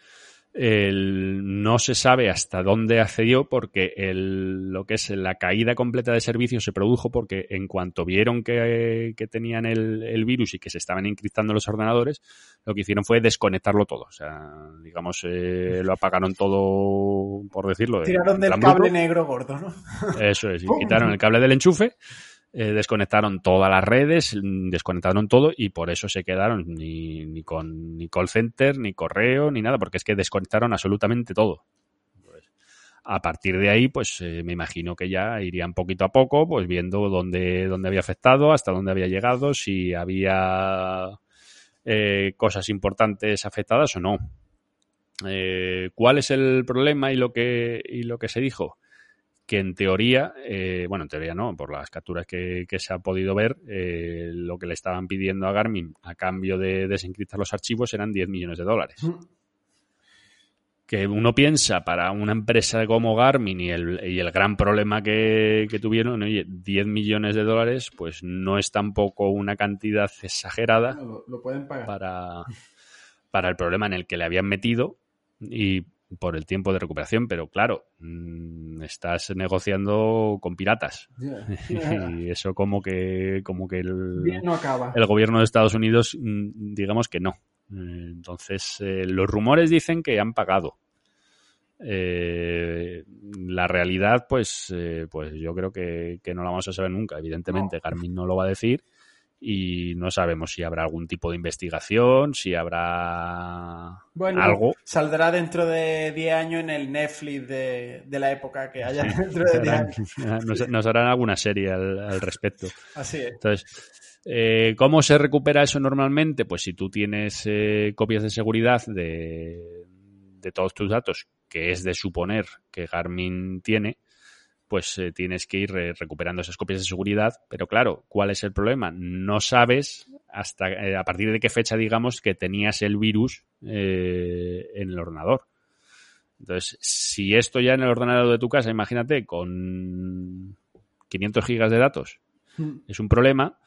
no se sabe hasta dónde accedió porque lo que es la caída completa de servicio se produjo porque en cuanto vieron que, tenían el, virus y que se estaban encriptando los ordenadores, lo que hicieron fue desconectarlo todo. O sea, digamos, eh, lo apagaron todo, por decirlo. Tiraron del cable negro gordo, ¿no? Eso es, y quitaron el cable del enchufe eh, desconectaron todas las redes, desconectaron todo y por eso se quedaron ni, ni, con ni call center, ni correo, ni nada, porque es que desconectaron absolutamente todo. Pues, a partir de ahí, pues eh, me imagino que ya irían poquito a poco, pues viendo dónde, dónde había afectado, hasta dónde había llegado, si había eh, cosas importantes afectadas o no. ¿Cuál es el problema y lo que, y lo que se dijo? Que en teoría, eh, bueno, en teoría no, por las capturas que, se ha podido ver, eh, lo que le estaban pidiendo a Garmin a cambio de desencriptar los archivos eran 10 millones de dólares. Mm. que uno piensa para una empresa como Garmin y el, y el gran problema que, tuvieron, oye, 10 millones de dólares, pues no es tampoco una cantidad exagerada Para, para el problema en el que le habían metido y por el tiempo de recuperación, pero claro, mm, estás negociando con piratas. y eso como que, como que el, el gobierno de Estados Unidos, mm, digamos que no. Entonces, eh, los rumores dicen que han pagado. Eh, la realidad, pues, eh, pues yo creo que, no la vamos a saber nunca. Evidentemente, Garmin no lo va a decir y no sabemos si habrá algún tipo de investigación, si habrá bueno, algo. Saldrá dentro de 10 años en el Netflix de, la época que haya dentro de 10 años. Nos, harán alguna serie al, respecto. Así es. Entonces, eh, ¿cómo se recupera eso normalmente? Pues si tú tienes eh, copias de seguridad de, de todos tus datos, que es de suponer que Garmin tiene, pues eh, tienes que ir recuperando esas copias de seguridad. Pero claro, ¿cuál es el problema? No sabes hasta eh, a partir de qué fecha, digamos, que tenías el virus eh, en el ordenador. Entonces, si esto ya en el ordenador de tu casa, imagínate, con 500 gigas de datos, hmm. es un problema,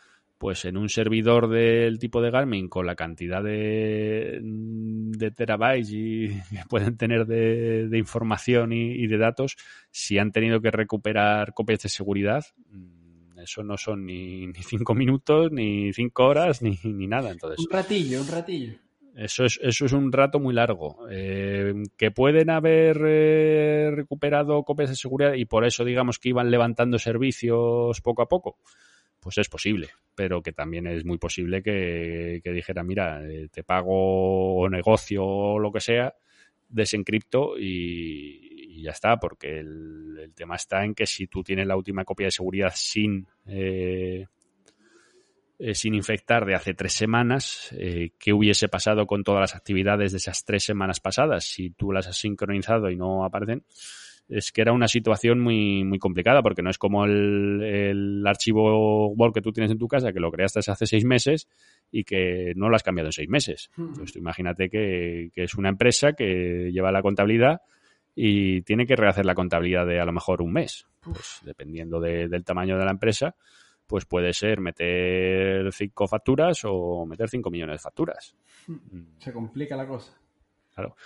pues en un servidor del tipo de Garmin con la cantidad de, de terabytes y, que pueden tener de, información y, de datos, si han tenido que recuperar copias de seguridad, mm, eso no son ni, cinco minutos, ni cinco horas, ni, nada. Entonces, un ratillo, un ratillo. Eso es, eso es un rato muy largo. Eh, que pueden haber eh, recuperado copias de seguridad y por eso digamos que iban levantando servicios poco a poco pues es posible, pero que también es muy posible que, dijera, mira, eh, te pago o negocio o lo que sea, desencripto y, ya está, porque el, tema está en que si tú tienes la última copia de seguridad sin, eh, eh, sin infectar de hace tres semanas, ¿qué hubiese pasado con todas las actividades de esas tres semanas pasadas? Si tú las has sincronizado y no aparecen, es que era una situación muy, muy complicada porque no es como el, el, archivo Word que tú tienes en tu casa que lo creaste hace seis meses y que no lo has cambiado en seis meses. Hmm. Entonces, imagínate que, es una empresa que lleva la contabilidad y tiene que rehacer la contabilidad de a lo mejor un mes, pues dependiendo del tamaño de la empresa, pues puede ser meter cinco facturas o meter cinco millones de facturas. Hmm. Se complica la cosa. Claro.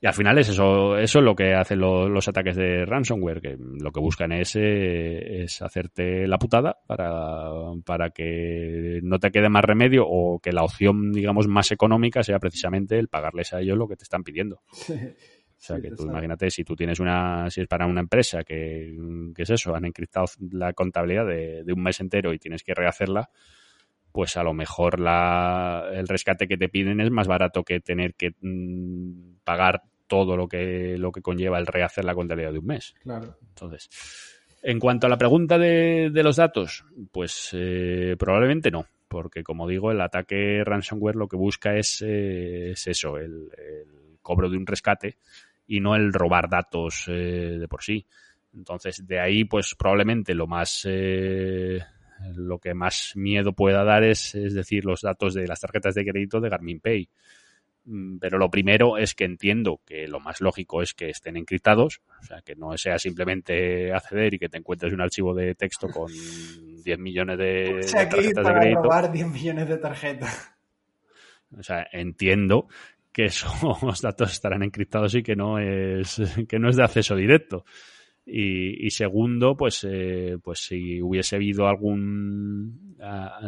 Y al final es eso, eso es lo que hacen los ataques de ransomware, que lo que buscan es, eh, es hacerte la putada para, para que no te quede más remedio o que la opción, digamos, más económica sea precisamente el pagarles a ellos lo que te están pidiendo. O sea, que tú imagínate, si tú tienes una, si es para una empresa que, que es eso, han encriptado la contabilidad de, de un mes entero y tienes que rehacerla, pues a lo mejor la, el rescate que te piden es más barato que tener que mm, pagar todo lo que, lo que conlleva el rehacer la contabilidad de un mes. Claro. Entonces, en cuanto a la pregunta de, los datos, pues eh, probablemente no, porque como digo, el ataque ransomware lo que busca es, eh, eso, el, cobro de un rescate y no el robar datos eh, de por sí. Entonces, de ahí, pues probablemente lo más lo que más miedo pueda dar es, es decir, los datos de las tarjetas de crédito de Garmin Pay. Mm, pero lo primero es que entiendo que lo más lógico es que estén encriptados, o sea, que no sea simplemente acceder y que te encuentres un archivo de texto con 10 millones de, tarjetas de crédito. robar 10 millones de tarjetas. O sea, entiendo que esos datos estarán encriptados y que no es que no es de acceso directo. Y, segundo, pues, eh, pues si hubiese habido algún,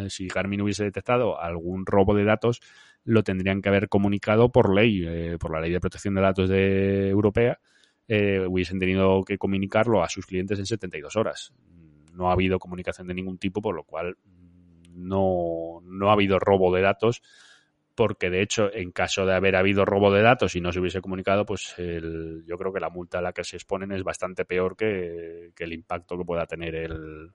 si Garmin hubiese detectado algún robo de datos, lo tendrían que haber comunicado por ley, eh, por la ley de protección de datos de europea, eh, hubiesen tenido que comunicarlo a sus clientes en 72 horas. No ha habido comunicación de ningún tipo, por lo cual no, no ha habido robo de datos porque de hecho, en caso de haber habido robo de datos y no se hubiese comunicado, pues yo creo que la multa a la que se exponen es bastante peor que, el impacto que pueda tener el,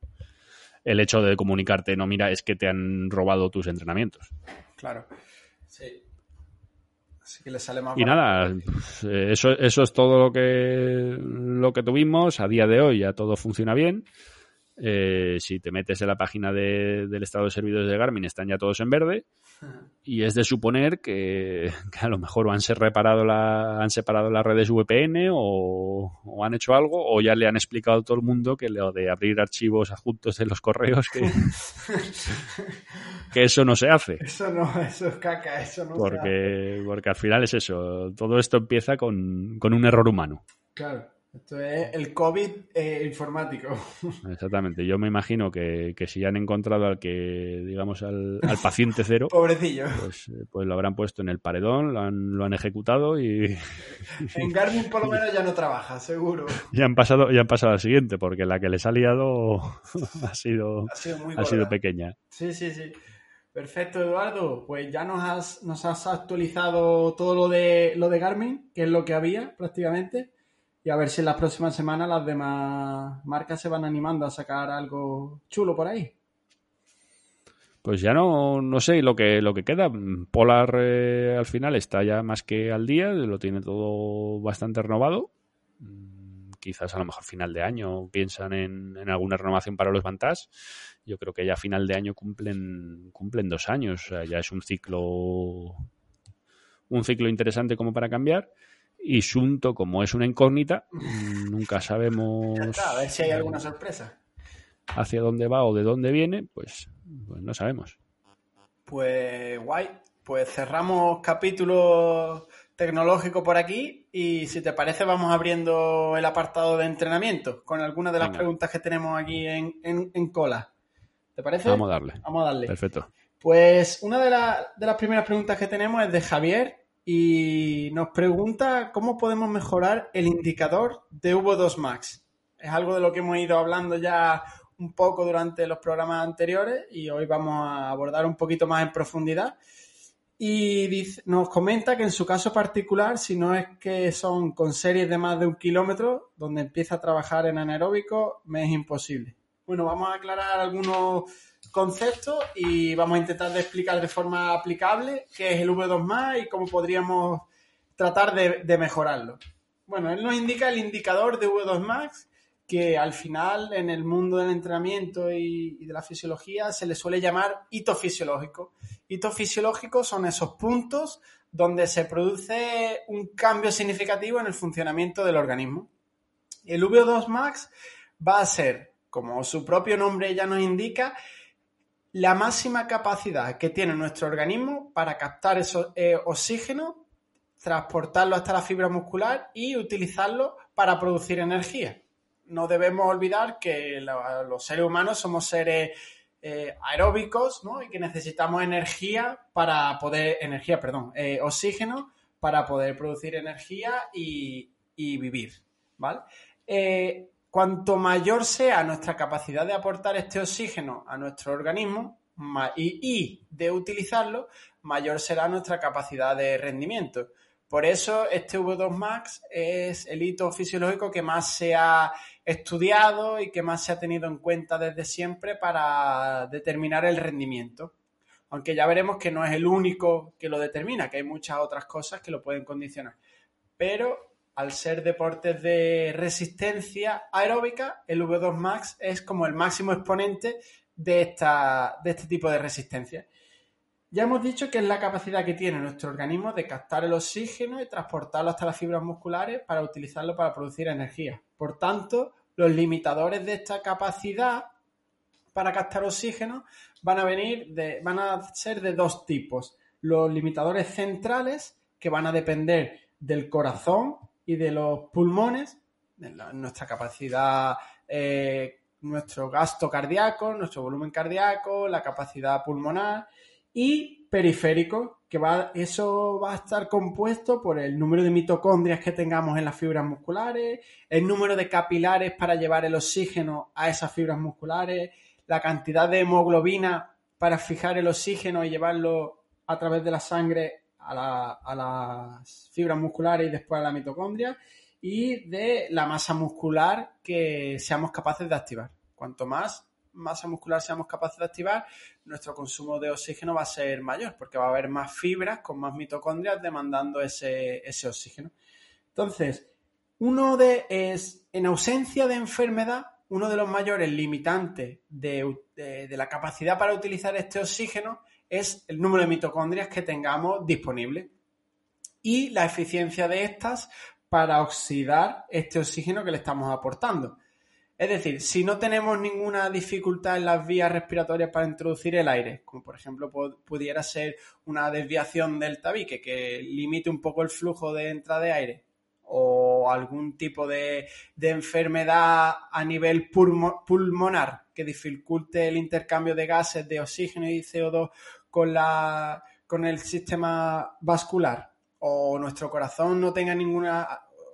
el hecho de comunicarte, no, mira, es que te han robado tus entrenamientos. Claro, sí. Así que le sale más y nada, eso, eso es todo lo que, lo que tuvimos. A día de hoy ya todo funciona bien. Eh, si te metes en la página del estado de servidores de Garmin, están ya todos en verde. Y es de suponer que, a lo mejor han, reparado la, han separado las redes VPN o, han hecho algo, o ya le han explicado a todo el mundo que lo de abrir archivos adjuntos en los correos, que, que eso no se hace. Eso no, eso es caca, eso no porque, se hace. Porque al final es eso, todo esto empieza con, con un error humano. Claro. Esto es el COVID eh, informático. Exactamente. Yo me imagino que, si ya han encontrado al que, digamos, al, paciente cero. Pobrecillo. Pues, eh, pues, lo habrán puesto en el paredón, lo han, lo han ejecutado y. En Garmin por lo menos ya no trabaja, seguro. Ya han pasado, ya han pasado al siguiente, porque la que les ha liado ha sido, ha sido, ha sido pequeña. Sí, sí, sí. Perfecto, Eduardo. Pues ya nos has, nos has actualizado todo lo de lo de Garmin, que es lo que había prácticamente y a ver si en las próximas semanas las demás marcas se van animando a sacar algo chulo por ahí. Pues ya no, no sé lo que, lo que queda. Polar eh, al final está ya más que al día, lo tiene todo bastante renovado. Mm, quizás a lo mejor final de año piensan en, en alguna renovación para los Vantage. Yo creo que ya final de año cumplen, cumplen dos años. O sea, ya es un ciclo, un ciclo interesante como para cambiar. Y Sunto, como es una incógnita, nunca sabemos. a ver si hay alguna sorpresa. Hacia dónde va o de dónde viene, pues, pues no sabemos. Pues guay. Pues cerramos capítulo tecnológico por aquí y si te parece vamos abriendo el apartado de entrenamiento con algunas de las preguntas que tenemos aquí en, en, cola. ¿Te parece? Vamos a darle. Vamos a darle. Perfecto. Pues una de, de las primeras preguntas que tenemos es de Javier y nos pregunta cómo podemos mejorar el indicador de V2 Max. Es algo de lo que hemos ido hablando ya un poco durante los programas anteriores y hoy vamos a abordar un poquito más en profundidad. Y nos comenta que en su caso particular, si no es que son con series de más de un kilómetro, donde empieza a trabajar en anaeróbico, me es imposible. Bueno, vamos a aclarar algunos concepto y vamos a intentar de explicar de forma aplicable qué es el V2 y cómo podríamos tratar de, mejorarlo. Bueno, él nos indica el indicador de V2 Max que al final en el mundo del entrenamiento y, de la fisiología se le suele llamar hito fisiológico. Hitos fisiológicos son esos puntos donde se produce un cambio significativo en el funcionamiento del organismo. El V2 Max va a ser, como su propio nombre ya nos indica, la máxima capacidad que tiene nuestro organismo para captar ese eh, oxígeno, transportarlo hasta la fibra muscular y utilizarlo para producir energía. No debemos olvidar que los seres humanos somos seres eh, aeróbicos y que necesitamos energía para poder, energía, perdón, eh, oxígeno para poder producir energía y, vivir. ¿vale? Cuanto mayor sea nuestra capacidad de aportar este oxígeno a nuestro organismo y, de utilizarlo, mayor será nuestra capacidad de rendimiento. Por eso este V2 Max es el hito fisiológico que más se ha estudiado y que más se ha tenido en cuenta desde siempre para determinar el rendimiento. Aunque ya veremos que no es el único que lo determina, que hay muchas otras cosas que lo pueden condicionar. Pero al ser deportes de resistencia aeróbica, el V2 Max es como el máximo exponente de, este tipo de resistencia. Ya hemos dicho que es la capacidad que tiene nuestro organismo de captar el oxígeno y transportarlo hasta las fibras musculares para utilizarlo para producir energía. Por tanto, los limitadores de esta capacidad para captar oxígeno van a venir van a ser de dos tipos. Los limitadores centrales, que van a depender del corazón y de los pulmones, de nuestra capacidad, eh, nuestro gasto cardíaco, nuestro volumen cardíaco, la capacidad pulmonar y periférico, que va, eso va a estar compuesto por el número de mitocondrias que tengamos en las fibras musculares, el número de capilares para llevar el oxígeno a esas fibras musculares, la cantidad de hemoglobina para fijar el oxígeno y llevarlo a través de la sangre a, las fibras musculares y después a la mitocondria y de la masa muscular que seamos capaces de activar. Cuanto más masa muscular seamos capaces de activar, nuestro consumo de oxígeno va a ser mayor porque va a haber más fibras con más mitocondrias demandando ese, ese oxígeno. Entonces, uno de es, en ausencia de enfermedad, uno de los mayores limitantes de, de, la capacidad para utilizar este oxígeno es el número de mitocondrias que tengamos disponible y la eficiencia de estas para oxidar este oxígeno que le estamos aportando. Es decir, si no tenemos ninguna dificultad en las vías respiratorias para introducir el aire, como por ejemplo pudiera ser una desviación del tabique que limite un poco el flujo de entrada de aire, o algún tipo de, enfermedad a nivel pulmonar que dificulte el intercambio de gases de oxígeno y CO2 con, la, con el sistema vascular, o nuestro corazón no tenga ninguna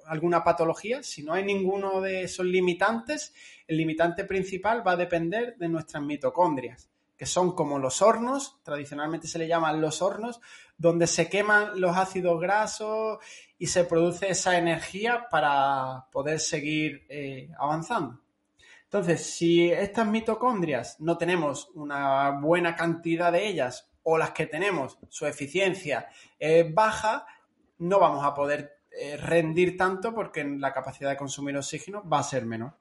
alguna patología, si no hay ninguno de esos limitantes, el limitante principal va a depender de nuestras mitocondrias, que son como los hornos, tradicionalmente se le llaman los hornos, donde se queman los ácidos grasos y se produce esa energía para poder seguir eh, avanzando. Entonces, si estas mitocondrias no tenemos una buena cantidad de ellas o las que tenemos, su eficiencia es baja, no vamos a poder eh, rendir tanto porque la capacidad de consumir oxígeno va a ser menor.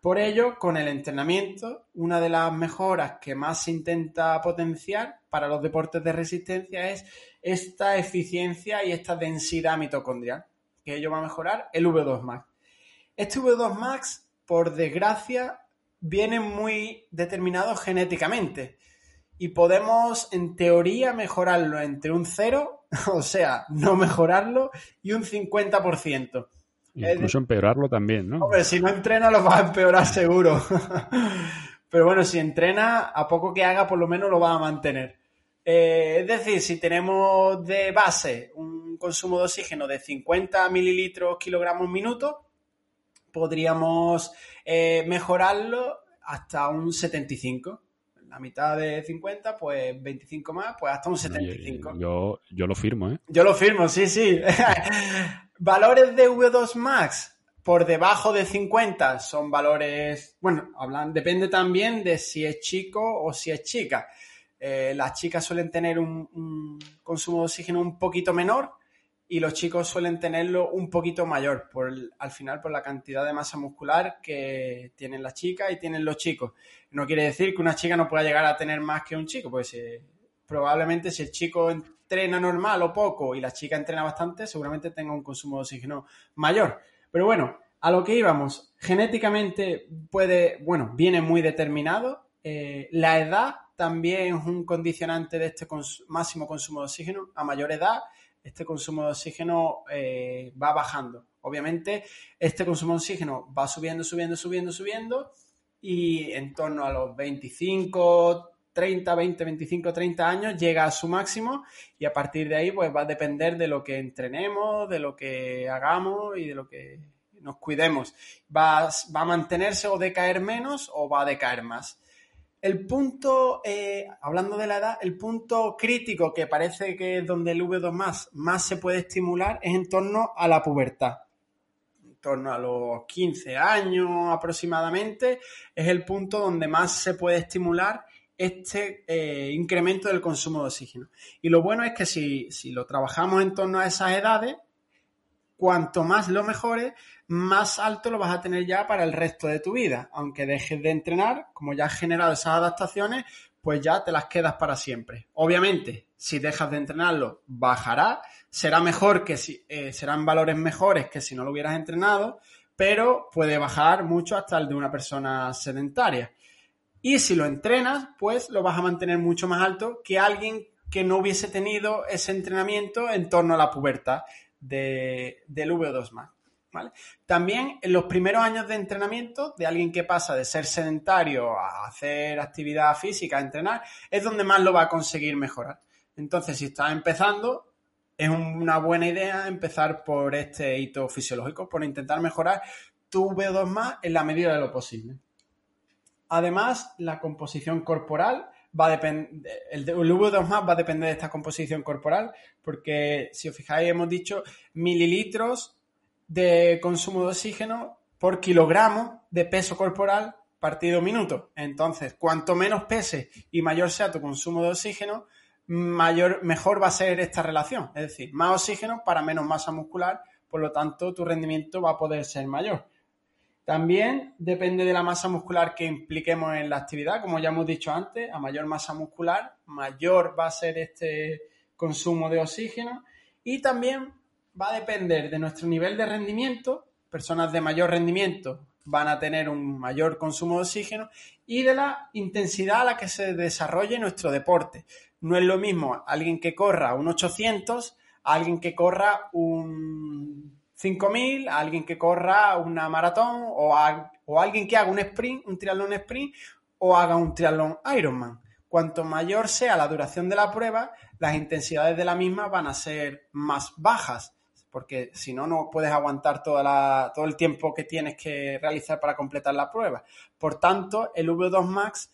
Por ello, con el entrenamiento, una de las mejoras que más se intenta potenciar para los deportes de resistencia es esta eficiencia y esta densidad mitocondrial, que ello va a mejorar el V2 Max. Este V2 Max, por desgracia, viene muy determinado genéticamente y podemos, en teoría, mejorarlo entre un 0 o sea, no mejorarlo y un 50%. Incluso empeorarlo también, ¿no? Hombre, si no entrena lo va a empeorar seguro. Pero bueno, si entrena, a poco que haga, por lo menos lo va a mantener. Eh, es decir, si tenemos de base un consumo de oxígeno de 50 mililitros kilogramos minuto, podríamos eh, mejorarlo hasta un 75 la mitad de 50, pues 25 más, pues hasta un 75. Yo, yo lo firmo, ¿eh? Yo lo firmo, sí, sí. valores de V2 Max por debajo de 50 son valores, bueno, hablan, depende también de si es chico o si es chica. Eh, las chicas suelen tener un, consumo de oxígeno un poquito menor y los chicos suelen tenerlo un poquito mayor, por al final por la cantidad de masa muscular que tienen las chicas y tienen los chicos. No quiere decir que una chica no pueda llegar a tener más que un chico, pues eh, probablemente si el chico entrena normal o poco y la chica entrena bastante, seguramente tenga un consumo de oxígeno mayor. Pero bueno, a lo que íbamos, genéticamente puede, bueno, viene muy determinado. Eh, la edad también es un condicionante de este máximo consumo de oxígeno. A mayor edad, este consumo de oxígeno eh, va bajando. Obviamente, este consumo de oxígeno va subiendo, subiendo, subiendo, subiendo y en torno a los 25, 30, 20, 25, 30 años llega a su máximo y a partir de ahí pues va a depender de lo que entrenemos, de lo que hagamos y de lo que nos cuidemos. Va, va a mantenerse o decaer menos o va a decaer más. El punto, eh, hablando de la edad, el punto crítico que parece que es donde el V2 más, más se puede estimular es en torno a la pubertad. En torno a los 15 años aproximadamente es el punto donde más se puede estimular este eh, incremento del consumo de oxígeno. Y lo bueno es que si, si lo trabajamos en torno a esas edades, cuanto más lo mejores, más alto lo vas a tener ya para el resto de tu vida. Aunque dejes de entrenar, como ya has generado esas adaptaciones, pues ya te las quedas para siempre. Obviamente, si dejas de entrenarlo, bajará, será mejor que si, eh, serán valores mejores que si no lo hubieras entrenado, pero puede bajar mucho hasta el de una persona sedentaria. Y si lo entrenas, pues lo vas a mantener mucho más alto que alguien que no hubiese tenido ese entrenamiento en torno a la pubertad de, del V2 Max. ¿Vale? También en los primeros años de entrenamiento de alguien que pasa de ser sedentario a hacer actividad física, a entrenar, es donde más lo va a conseguir mejorar. Entonces, si estás empezando, es una buena idea empezar por este hito fisiológico, por intentar mejorar tu V2 más en la medida de lo posible. Además, la composición corporal va a depender, el, V2 más va a depender de esta composición corporal, porque si os fijáis, hemos dicho mililitros de consumo de oxígeno por kilogramo de peso corporal partido minuto. Entonces, cuanto menos pese y mayor sea tu consumo de oxígeno, mayor, mejor va a ser esta relación. Es decir, más oxígeno para menos masa muscular, por lo tanto, tu rendimiento va a poder ser mayor. También depende de la masa muscular que impliquemos en la actividad, como ya hemos dicho antes, a mayor masa muscular, mayor va a ser este consumo de oxígeno y también va a depender de nuestro nivel de rendimiento, personas de mayor rendimiento van a tener un mayor consumo de oxígeno y de la intensidad a la que se desarrolle nuestro deporte. No es lo mismo alguien que corra un 800 a alguien que corra un 5000, a alguien que corra una maratón o, o alguien que haga un sprint, un triatlón sprint o haga un triatlón Ironman. Cuanto mayor sea la duración de la prueba, las intensidades de la misma van a ser más bajas, porque si no, no puedes aguantar toda la, todo el tiempo que tienes que realizar para completar la prueba. Por tanto, el V2 Max,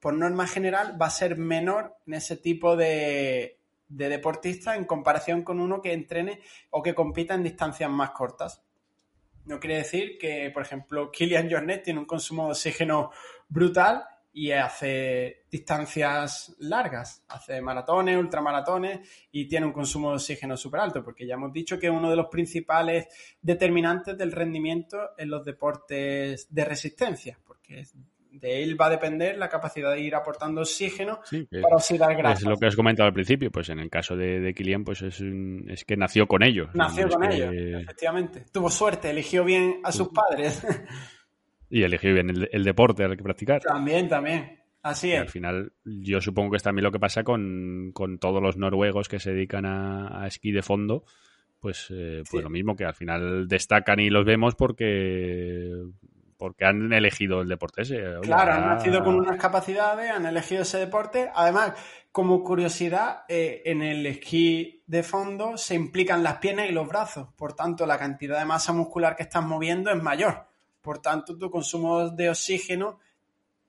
por norma general, va a ser menor en ese tipo de, de deportista en comparación con uno que entrene o que compita en distancias más cortas. No quiere decir que, por ejemplo, Kilian Jornet tiene un consumo de oxígeno brutal y hace distancias largas, hace maratones, ultramaratones y tiene un consumo de oxígeno súper alto, porque ya hemos dicho que uno de los principales determinantes del rendimiento en los deportes de resistencia, porque de él va a depender la capacidad de ir aportando oxígeno para oxidar grasas. Es lo que has comentado al principio, pues en el caso de, de Kilian, pues es, es que nació con ellos. Nació con ellos, efectivamente. Tuvo suerte, eligió bien a sus padres. Y eligió bien el, deporte al que practicar. También, también. Así es. al final, yo supongo que es también lo que pasa con, todos los noruegos que se dedican a, esquí de fondo. Pues, eh, pues lo mismo que al final destacan y los vemos porque porque han elegido el deporte ese. claro, han nacido con unas capacidades, han elegido ese deporte. Además, como curiosidad, eh, en el esquí de fondo se implican las piernas y los brazos. Por tanto, la cantidad de masa muscular que estás moviendo es mayor. Por tanto, tu consumo de oxígeno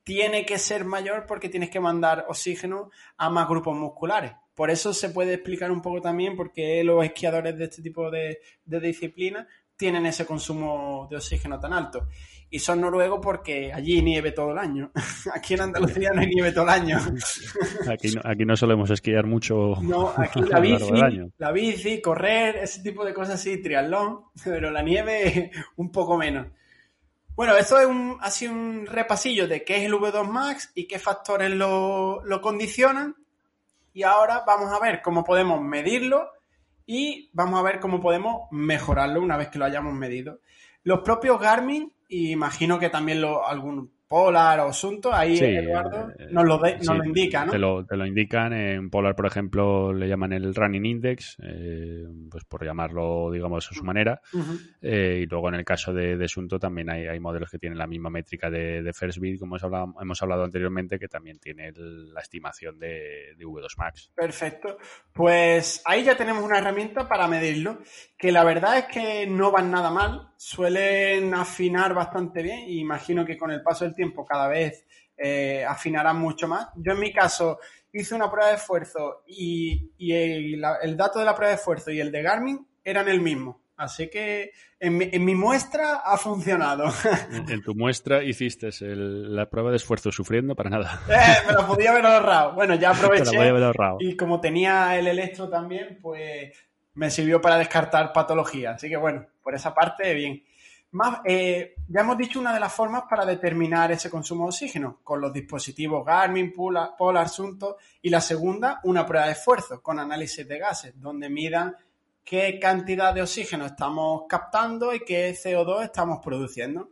tiene que ser mayor porque tienes que mandar oxígeno a más grupos musculares. Por eso se puede explicar un poco también por qué los esquiadores de este tipo de, de disciplinas tienen ese consumo de oxígeno tan alto y son noruegos porque allí nieve todo el año. Aquí en Andalucía no hay nieve todo el año. Aquí no, aquí no solemos esquiar mucho. No, aquí la bici, la bici, correr, ese tipo de cosas sí, triatlón, pero la nieve un poco menos. Bueno, esto es un, sido un repasillo de qué es el V2 Max y qué factores lo, lo condicionan. Y ahora vamos a ver cómo podemos medirlo y vamos a ver cómo podemos mejorarlo una vez que lo hayamos medido. Los propios Garmin imagino que también lo, algún Polar o Asunto, ahí Eduardo eh, nos lo, lo indica, ¿no? Te lo, te lo, indican. En Polar, por ejemplo, le llaman el Running Index, eh, pues por llamarlo, digamos, a su manera. Eh, y luego en el caso de, de Asunto también hay, hay, modelos que tienen la misma métrica de, de First como hemos hablado, hemos hablado anteriormente, que también tiene la estimación de, de, V2 Max. Perfecto. Pues ahí ya tenemos una herramienta para medirlo, que la verdad es que no van nada mal, suelen afinar bastante bien y imagino que con el paso del tiempo cada vez eh, afinarán mucho más. Yo en mi caso hice una prueba de esfuerzo y, el, dato de la prueba de esfuerzo y el de Garmin eran el mismo. Así que en mi, muestra ha funcionado. En, tu muestra hiciste la prueba de esfuerzo sufriendo para nada. Eh, me la podía haber ahorrado. Bueno, ya aproveché. Y como tenía el electro también, pues me sirvió para descartar patología. Así que bueno, por esa parte, bien. Más, eh, ya hemos dicho una de las formas para determinar ese consumo de oxígeno, con los dispositivos Garmin, Polar, Polar Sunto, y la segunda, una prueba de esfuerzo con análisis de gases, donde midan qué cantidad de oxígeno estamos captando y qué CO2 estamos produciendo.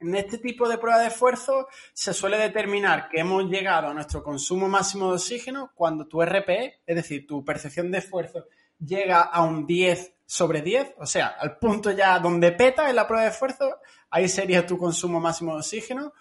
En este tipo de prueba de esfuerzo se suele determinar que hemos llegado a nuestro consumo máximo de oxígeno cuando tu RPE, es decir, tu percepción de esfuerzo, llega a un 10 sobre 10, o sea, al punto ya donde peta en la prueba de esfuerzo, ahí sería tu consumo máximo de oxígeno.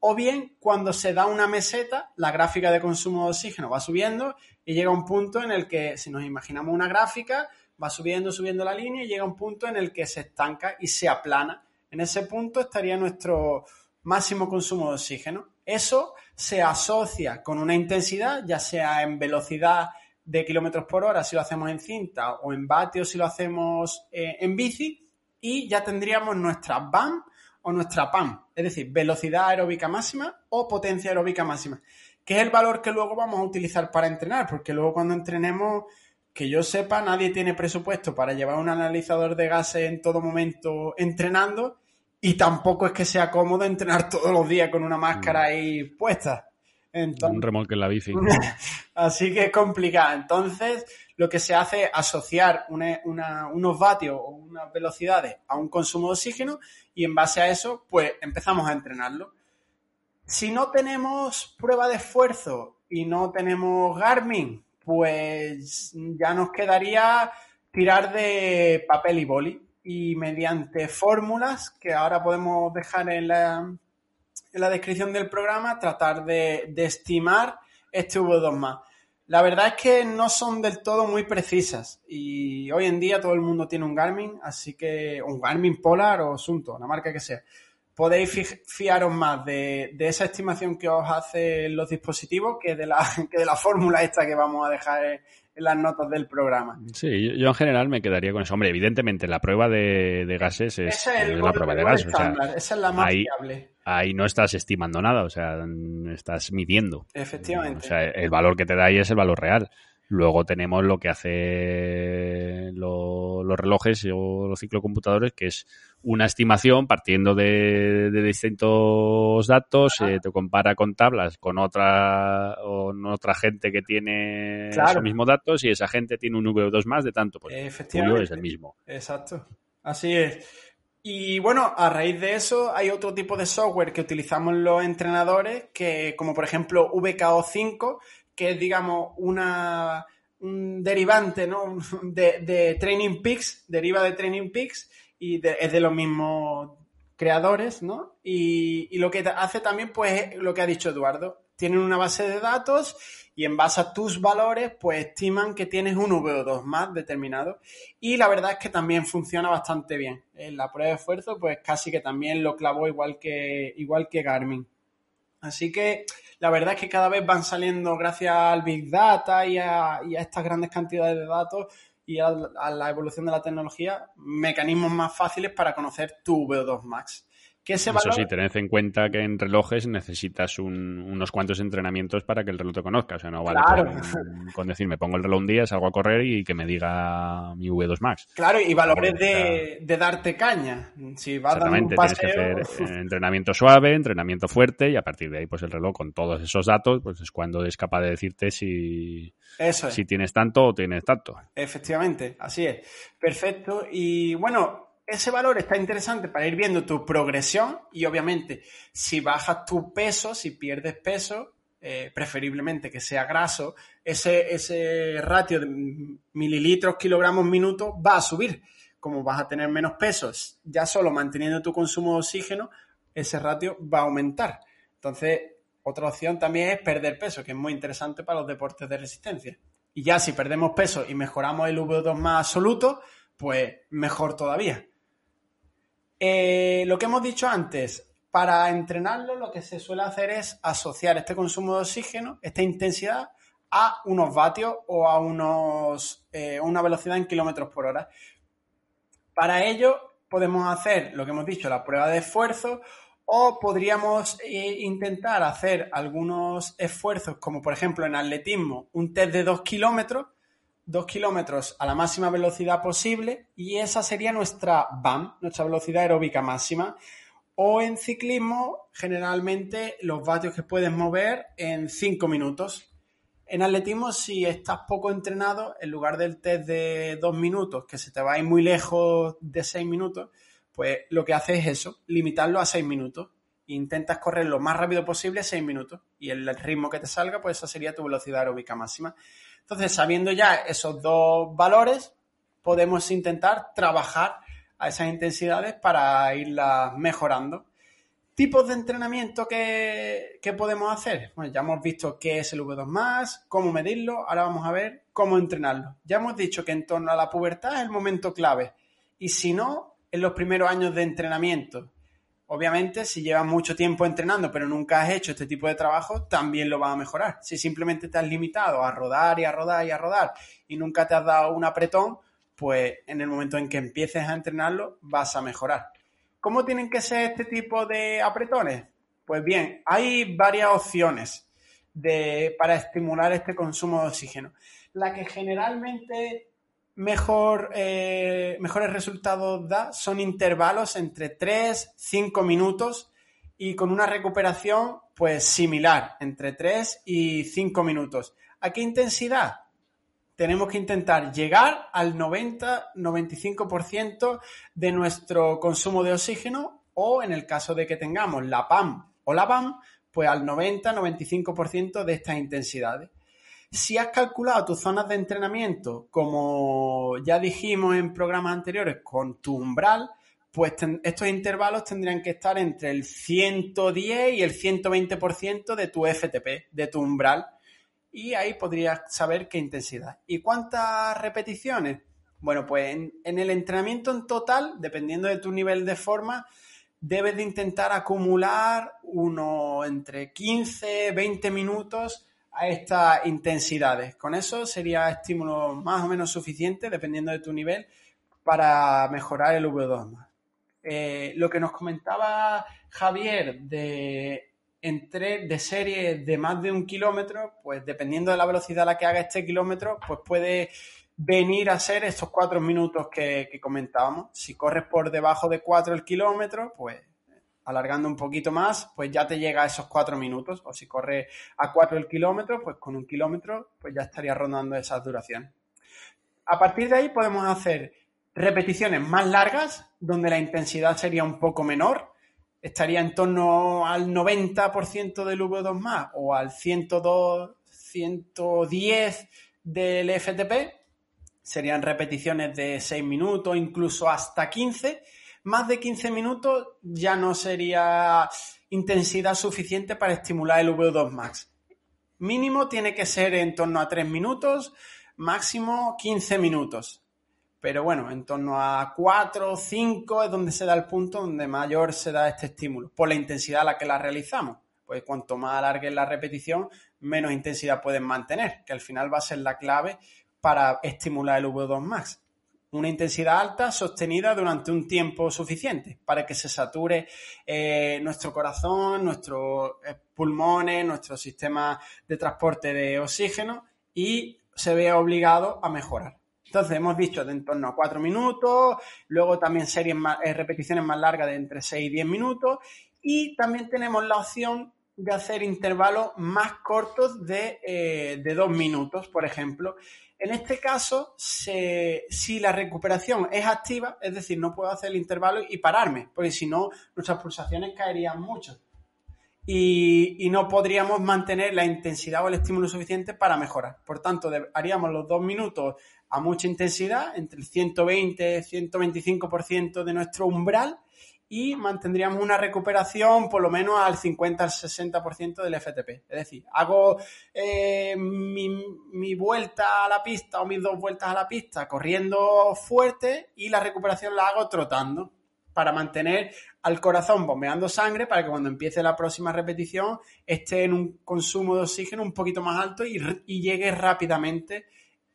O bien, cuando se da una meseta, la gráfica de consumo de oxígeno va subiendo y llega un punto en el que, si nos imaginamos una gráfica, va subiendo, subiendo la línea y llega un punto en el que se estanca y se aplana. En ese punto estaría nuestro máximo consumo de oxígeno. Eso se asocia con una intensidad, ya sea en velocidad de kilómetros por hora si lo hacemos en cinta o en vatios si lo hacemos eh, en bici y ya tendríamos nuestra BAM o nuestra PAM, es decir, velocidad aeróbica máxima o potencia aeróbica máxima, que es el valor que luego vamos a utilizar para entrenar, porque luego cuando entrenemos, que yo sepa, nadie tiene presupuesto para llevar un analizador de gases en todo momento entrenando y tampoco es que sea cómodo entrenar todos los días con una máscara ahí puesta. Un remolque en la bici. así que es complicado. Entonces, lo que se hace es asociar unos vatios o unas velocidades a un consumo de oxígeno y en base a eso, pues empezamos a entrenarlo. Si no tenemos prueba de esfuerzo y no tenemos Garmin, pues ya nos quedaría tirar de papel y boli y mediante fórmulas que ahora podemos dejar en la, en la descripción del programa, tratar de, estimar este V2 La verdad es que no son del todo muy precisas y hoy en día todo el mundo tiene un Garmin, así que un Garmin Polar o Sunto, la marca que sea. Podéis fiaros más de, esa estimación que os hacen los dispositivos que de la, que de la fórmula esta que vamos a dejar las notas del programa. Sí, yo, en general me quedaría con eso. Hombre, evidentemente la prueba de, gases es, la prueba de gases. esa es la más ahí, fiable. Ahí no estás estimando nada, o sea, estás midiendo. Efectivamente. O sea, el valor que te da ahí es el valor real. Luego tenemos lo que hace los relojes o los ciclocomputadores, que es una estimación partiendo de, distintos datos, eh, te compara con tablas con otra, otra gente que tiene esos mismos datos y esa gente tiene un V2 más de tanto, pues Efectivamente. es el mismo. Exacto, así es. Y bueno, a raíz de eso hay otro tipo de software que utilizamos los entrenadores, que como por ejemplo VKO5, que es, digamos, una, un derivante ¿no? de, Training Peaks, deriva de Training Peaks y es de los mismos creadores, ¿no? Y, lo que hace también, pues, lo que ha dicho Eduardo. Tienen una base de datos y en base a tus valores, pues estiman que tienes un VO2 más determinado. Y la verdad es que también funciona bastante bien. En la prueba de esfuerzo, pues casi que también lo clavó igual que, igual que Garmin. Así que la verdad es que cada vez van saliendo, gracias al Big Data y a, estas grandes cantidades de datos y a, la evolución de la tecnología, mecanismos más fáciles para conocer tu VO2 Max. Eso sí, tened en cuenta que en relojes necesitas unos cuantos entrenamientos para que el reloj te conozca. O sea, no vale con, decir, me pongo el reloj un día, salgo a correr y que me diga mi V2 Max. Claro, y valores de, darte caña. Si vas Exactamente, tienes que hacer eh, entrenamiento suave, entrenamiento fuerte y a partir de ahí, pues el reloj con todos esos datos, pues es cuando es capaz de decirte si, si tienes tanto o tienes tanto. Efectivamente, así es. Perfecto. Y bueno, ese valor está interesante para ir viendo tu progresión y obviamente si bajas tu peso, si pierdes peso, eh, preferiblemente que sea graso, ese, ese ratio de mililitros, kilogramos, minutos va a subir. Como vas a tener menos pesos, ya solo manteniendo tu consumo de oxígeno, ese ratio va a aumentar. Entonces, otra opción también es perder peso, que es muy interesante para los deportes de resistencia. Y ya si perdemos peso y mejoramos el V2 más absoluto, pues mejor todavía. Eh, lo que hemos dicho antes, para entrenarlo lo que se suele hacer es asociar este consumo de oxígeno, esta intensidad, a unos vatios o a unos, eh, una velocidad en kilómetros por hora. Para ello podemos hacer lo que hemos dicho, la prueba de esfuerzo, o podríamos eh, intentar hacer algunos esfuerzos, como por ejemplo en atletismo, un test de 2 kilómetros, 2 kilómetros a la máxima velocidad posible y esa sería nuestra BAM, nuestra velocidad aeróbica máxima. O en ciclismo, generalmente los vatios que puedes mover en 5 minutos. En atletismo, si estás poco entrenado, en lugar del test de 2 minutos, que se te va a ir muy lejos de 6 minutos, pues lo que haces es eso, limitarlo a 6 minutos. Intentas correr lo más rápido posible 6 minutos y el ritmo que te salga, pues esa sería tu velocidad aeróbica máxima. Entonces, sabiendo ya esos dos valores, podemos intentar trabajar a esas intensidades para irlas mejorando. Tipos de entrenamiento que, podemos hacer. Bueno, ya hemos visto qué es el V2, cómo medirlo, ahora vamos a ver cómo entrenarlo. Ya hemos dicho que en torno a la pubertad es el momento clave. Y si no, en los primeros años de entrenamiento, Obviamente, si llevas mucho tiempo entrenando, pero nunca has hecho este tipo de trabajo, también lo vas a mejorar. Si simplemente te has limitado a rodar y a rodar y a rodar y nunca te has dado un apretón, pues en el momento en que empieces a entrenarlo, vas a mejorar. ¿Cómo tienen que ser este tipo de apretones? Pues bien, hay varias opciones para estimular este consumo de oxígeno. La que generalmente mejor, eh, mejores resultados da son intervalos entre 3, 5 minutos y con una recuperación pues similar, entre 3 y 5 minutos. ¿A qué intensidad? Tenemos que intentar llegar al 90-95% de nuestro consumo de oxígeno o en el caso de que tengamos la PAM o la PAM, pues al 90-95% de estas intensidades. Si has calculado tus zonas de entrenamiento, como ya dijimos en programas anteriores, con tu umbral, pues estos intervalos tendrían que estar entre el 110 y el 120% de tu FTP, de tu umbral. Y ahí podrías saber qué intensidad. ¿Y cuántas repeticiones? Bueno, pues en, el entrenamiento en total, dependiendo de tu nivel de forma, debes de intentar acumular uno entre 15, 20 minutos a estas intensidades. Con eso sería estímulo más o menos suficiente, dependiendo de tu nivel, para mejorar el V2 eh, lo que nos comentaba Javier de, entre, de serie de más de un kilómetro, pues dependiendo de la velocidad a la que haga este kilómetro, pues puede venir a ser estos cuatro minutos que comentábamos. Si corres por debajo de cuatro el kilómetro, pues alargando un poquito más, pues ya te llega a esos cuatro minutos. O si corres a cuatro el kilómetro, pues con un kilómetro, pues ya estaría rondando esas duraciones. A partir de ahí podemos hacer repeticiones más largas, donde la intensidad sería un poco menor, estaría en torno al 90% del V2 más o al 102, 110 del FTP, serían repeticiones de 6 minutos, incluso hasta 15. Más de 15 minutos ya no sería intensidad suficiente para estimular el V2 max. Mínimo tiene que ser en torno a 3 minutos, máximo 15 minutos. Pero bueno, en torno a 4 o 5 es donde se da el punto donde mayor se da este estímulo, por la intensidad a la que la realizamos. Pues cuanto más alargue la repetición, menos intensidad pueden mantener, que al final va a ser la clave para estimular el V2 max. Una intensidad alta sostenida durante un tiempo suficiente para que se sature eh, nuestro corazón, nuestros eh, pulmones, nuestro sistema de transporte de oxígeno y se vea obligado a mejorar. Entonces hemos dicho de en torno a 4 minutos, luego también series eh, repeticiones más largas de entre 6 y 10 minutos y también tenemos la opción de hacer intervalos más cortos de, de 2 minutos, por ejemplo. En este caso, si la recuperación es activa, es decir, no puedo hacer el intervalo y pararme, porque si no, nuestras pulsaciones caerían mucho. Y, no podríamos mantener la intensidad o el estímulo suficiente para mejorar. Por tanto, haríamos los dos minutos a mucha intensidad, entre el 120 y 125% de nuestro umbral, y mantendríamos una recuperación por lo menos al 50 al 60% del FTP. Es decir, hago eh, mi, mi, vuelta a la pista o mis dos vueltas a la pista corriendo fuerte y la recuperación la hago trotando para mantener al corazón bombeando sangre para que cuando empiece la próxima repetición esté en un consumo de oxígeno un poquito más alto y, y llegue rápidamente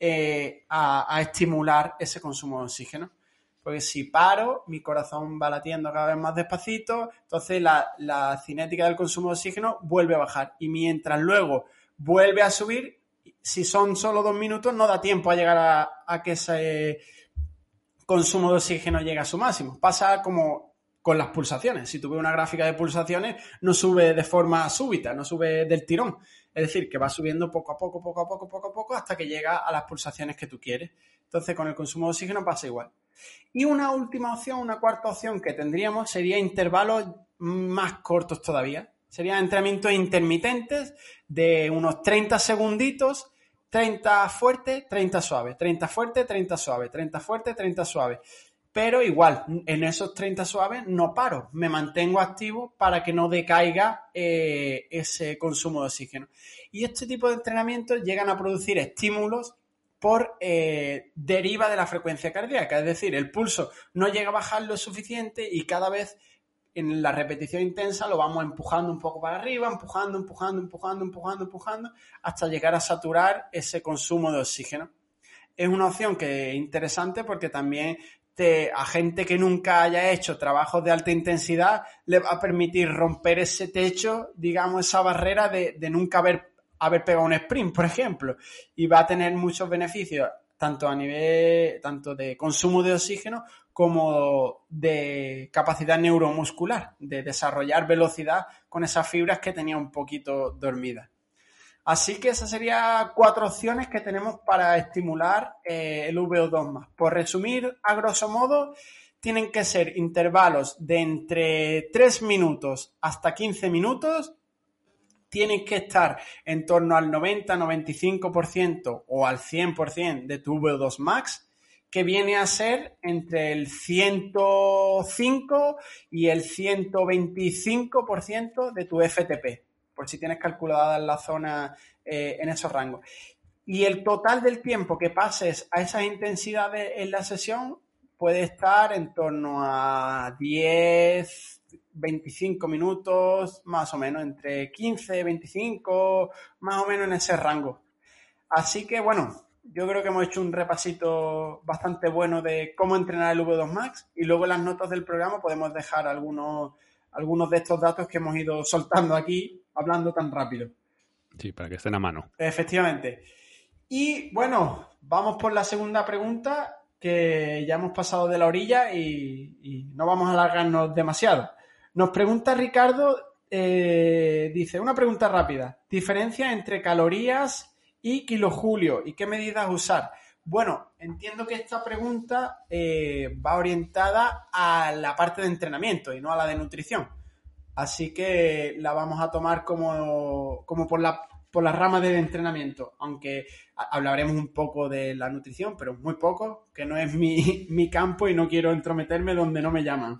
eh, a, estimular ese consumo de oxígeno. Porque si paro, mi corazón va latiendo cada vez más despacito, entonces la, cinética del consumo de oxígeno vuelve a bajar. Y mientras luego vuelve a subir, si son solo dos minutos, no da tiempo a llegar a, que ese consumo de oxígeno llegue a su máximo. Pasa como con las pulsaciones. Si tuve una gráfica de pulsaciones, no sube de forma súbita, no sube del tirón. Es decir, que va subiendo poco a poco, poco a poco, poco a poco, hasta que llega a las pulsaciones que tú quieres. Entonces, con el consumo de oxígeno pasa igual. Y una última opción, una cuarta opción que tendríamos sería intervalos más cortos todavía. Serían entrenamientos intermitentes de unos 30 segunditos, 30 fuerte, 30 suave, 30 fuerte, 30 suave, 30 fuerte, 30 suave pero igual, en esos 30 suaves no paro, me mantengo activo para que no decaiga eh, ese consumo de oxígeno. Y este tipo de entrenamientos llegan a producir estímulos por eh, deriva de la frecuencia cardíaca, es decir, el pulso no llega a bajar lo suficiente y cada vez en la repetición intensa lo vamos empujando un poco para arriba, empujando, empujando, empujando, empujando, empujando, hasta llegar a saturar ese consumo de oxígeno. Es una opción que es interesante porque también a gente que nunca haya hecho trabajos de alta intensidad le va a permitir romper ese techo, digamos, esa barrera de, nunca haber, haber pegado un sprint, por ejemplo, y va a tener muchos beneficios tanto a nivel tanto de consumo de oxígeno como de capacidad neuromuscular, de desarrollar velocidad con esas fibras que tenía un poquito dormidas. Así que esas serían cuatro opciones que tenemos para estimular eh, el VO2 Por resumir, a grosso modo, tienen que ser intervalos de entre 3 minutos hasta 15 minutos. Tienen que estar en torno al 90-95% o al 100% de tu VO2 max, que viene a ser entre el 105 y el 125% de tu FTP por si tienes calculada la zona eh, en esos rangos. Y el total del tiempo que pases a esas intensidades en la sesión puede estar en torno a 10, 25 minutos, más o menos, entre 15, 25, más o menos en ese rango. Así que bueno, yo creo que hemos hecho un repasito bastante bueno de cómo entrenar el V2 Max y luego en las notas del programa podemos dejar algunos, algunos de estos datos que hemos ido soltando aquí hablando tan rápido. Sí, para que estén a mano. Efectivamente. Y bueno, vamos por la segunda pregunta, que ya hemos pasado de la orilla y, no vamos a alargarnos demasiado. Nos pregunta Ricardo, eh, dice, una pregunta rápida. Diferencia entre calorías y kilojulio y qué medidas usar. Bueno, entiendo que esta pregunta eh, va orientada a la parte de entrenamiento y no a la de nutrición. Así que la vamos a tomar como, por la por las ramas del entrenamiento, aunque hablaremos un poco de la nutrición, pero muy poco, que no es mi, campo y no quiero entrometerme donde no me llaman.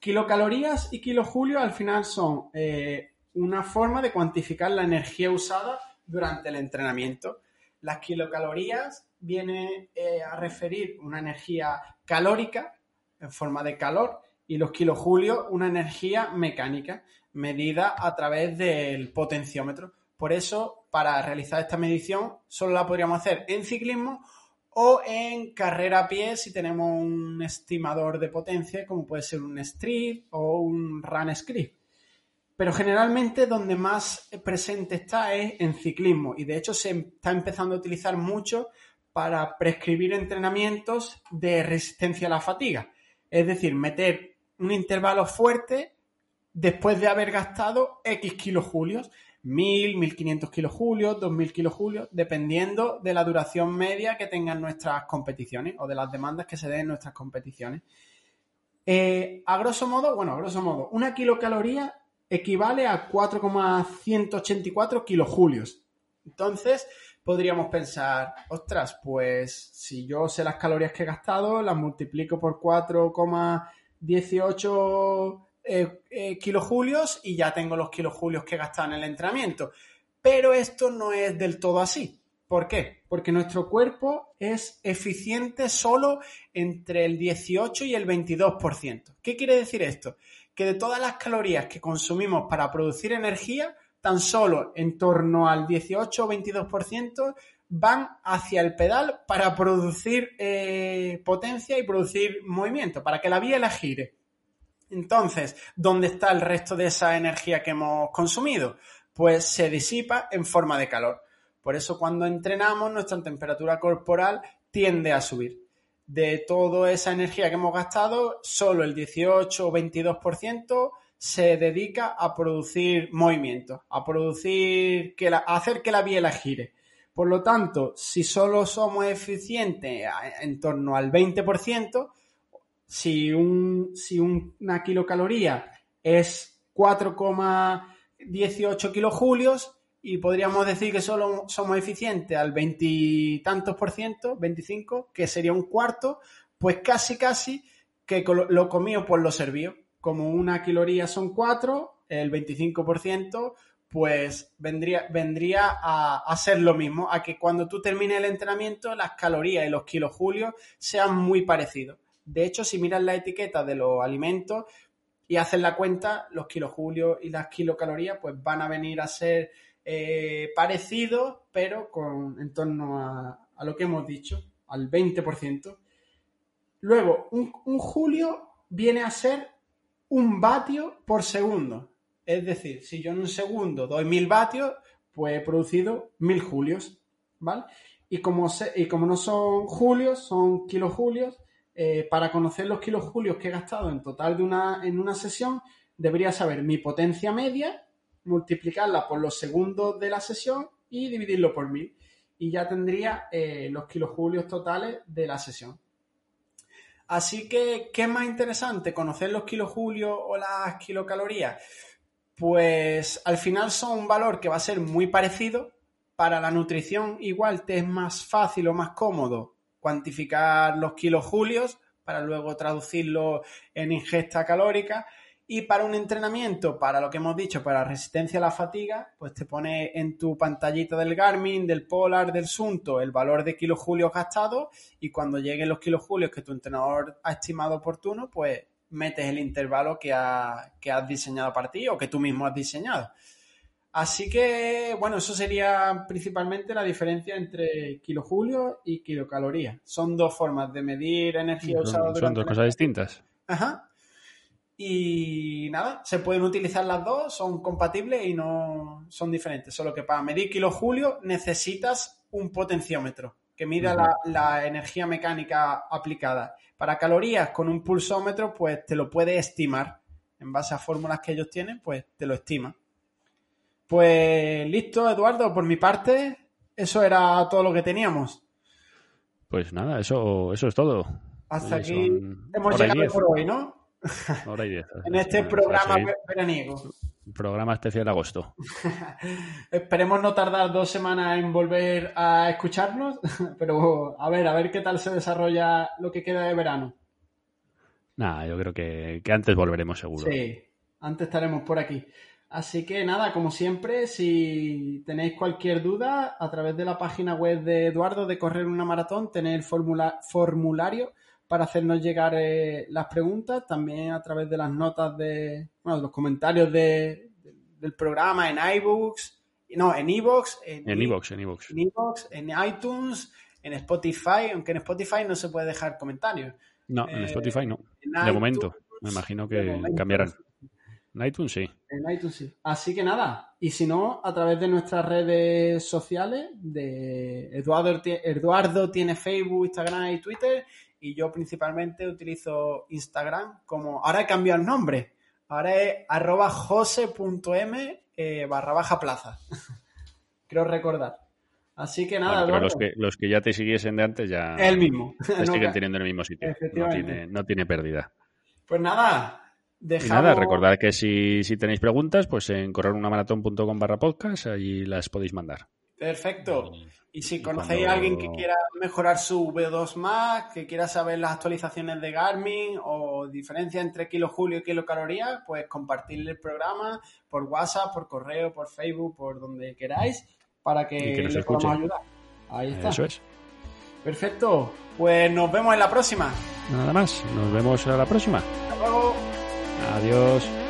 Kilocalorías y kilojulio al final son eh, una forma de cuantificar la energía usada durante el entrenamiento. Las kilocalorías vienen eh, a referir una energía calórica en forma de calor y los kilojulios una energía mecánica medida a través del potenciómetro. Por eso, para realizar esta medición, solo la podríamos hacer en ciclismo o en carrera a pie si tenemos un estimador de potencia, como puede ser un Street o un Run Script. Pero generalmente donde más presente está es en ciclismo y de hecho se está empezando a utilizar mucho para prescribir entrenamientos de resistencia a la fatiga. Es decir, meter un intervalo fuerte después de haber gastado X kilojulios, 1000, 1500 kilojulios, 2000 kilojulios, dependiendo de la duración media que tengan nuestras competiciones o de las demandas que se den en nuestras competiciones. Eh, a grosso modo, bueno, a grosso modo, una kilocaloría equivale a 4,184 kilojulios. Entonces, podríamos pensar, ostras, pues si yo sé las calorías que he gastado, las multiplico por 4, 18 eh, eh, kilojulios y ya tengo los kilojulios que he gastado en el entrenamiento. Pero esto no es del todo así. ¿Por qué? Porque nuestro cuerpo es eficiente solo entre el 18 y el 22%. ¿Qué quiere decir esto? Que de todas las calorías que consumimos para producir energía, tan solo en torno al 18 o 22% van hacia el pedal para producir eh, potencia y producir movimiento, para que la biela gire. Entonces, ¿dónde está el resto de esa energía que hemos consumido? Pues se disipa en forma de calor. Por eso cuando entrenamos nuestra temperatura corporal tiende a subir. De toda esa energía que hemos gastado, solo el 18 o 22% se dedica a producir movimiento, a producir que a hacer que la biela gire. Por lo tanto, si solo somos eficientes en torno al 20%, si, un, si una kilocaloría es 4,18 kilojulios y podríamos decir que solo somos eficientes al veintitantos por ciento, 25, que sería un cuarto, pues casi casi que lo comido por lo servido. Como una kilocaloría son 4, el 25%, pues vendría, vendría a, a, ser lo mismo, a que cuando tú termines el entrenamiento las calorías y los kilojulios sean muy parecidos. De hecho, si miras la etiqueta de los alimentos y haces la cuenta, los kilojulios y las kilocalorías pues van a venir a ser eh, parecidos, pero con en torno a, a, lo que hemos dicho, al 20%. Luego, un, un julio viene a ser un vatio por segundo. Es decir, si yo en un segundo doy mil vatios, pues he producido mil julios, ¿vale? y como, y como no son julios, son kilojulios, eh, para conocer los kilojulios que he gastado en total de una, en una sesión, debería saber mi potencia media, multiplicarla por los segundos de la sesión y dividirlo por mil. Y ya tendría eh, los kilojulios totales de la sesión. Así que, ¿qué es más interesante? ¿Conocer los kilojulios o las kilocalorías? Pues al final son un valor que va a ser muy parecido. Para la nutrición igual te es más fácil o más cómodo cuantificar los kilojulios para luego traducirlo en ingesta calórica. Y para un entrenamiento, para lo que hemos dicho, para resistencia a la fatiga, pues te pone en tu pantallita del Garmin, del Polar, del Sunto, el valor de kilojulios gastados y cuando lleguen los kilojulios que tu entrenador ha estimado oportuno, pues metes el intervalo que, que has diseñado para ti o que tú mismo has diseñado. Así que, bueno, eso sería principalmente la diferencia entre kilojulios y kilocalorías. Son dos formas de medir energía usada durante Son dos cosas distintas. Ajá. Y nada, se pueden utilizar las dos, son compatibles y no son diferentes. Solo que para medir kilojulios necesitas un potenciómetro que mida la, la, energía mecánica aplicada. Para calorías con un pulsómetro, pues te lo puede estimar. En base a fórmulas que ellos tienen, pues te lo estima. Pues listo, Eduardo, por mi parte, eso era todo lo que teníamos. Pues nada, eso, eso es todo. Hasta aquí hemos llegado por hoy, ¿no? Ahora y diez. en este programa veraniego. Programa especial de agosto. Esperemos no tardar dos semanas en volver a escucharnos, pero a ver, a ver qué tal se desarrolla lo que queda de verano. Nada, yo creo que, que antes volveremos seguro. Sí, antes estaremos por aquí. Así que nada, como siempre, si tenéis cualquier duda, a través de la página web de Eduardo de Correr una Maratón tenéis el formulario para hacernos llegar eh, las preguntas, también a través de las notas de, bueno, los comentarios de, del programa en iBooks, no, en iBooks, en, en iBooks, en iBooks, en, en iTunes, en Spotify, aunque en Spotify no se puede dejar comentarios. No, en Spotify no. de momento, me imagino que cambiarán. En iTunes sí. En iTunes sí. Así que nada, y si no, a través de nuestras redes sociales, de Eduardo, Eduardo tiene Facebook, Instagram y Twitter, y yo principalmente utilizo Instagram como, ahora he cambiado el nombre, ahora es arroba jose.m eh, barra baja plaza. Creo recordar. Así que nada, pero los que, los que ya te siguiesen de antes ya el mismo. siguen teniendo el mismo sitio. No tiene, no tiene pérdida. Pues nada, y nada, recordad que si, tenéis preguntas, pues en correrunamaratón.com barra podcast, allí las podéis mandar. Perfecto. Y si conocéis a alguien que quiera mejorar su V2 Max, que quiera saber las actualizaciones de Garmin o diferencia entre kilojulio y kilocalorías, pues compartirle el programa por WhatsApp, por correo, por Facebook, por donde queráis, para que, que les podamos ayudar. Ahí está. Eso es. Perfecto. Pues nos vemos en la próxima. Nada más. Nos vemos en la próxima. Hasta luego. Adiós.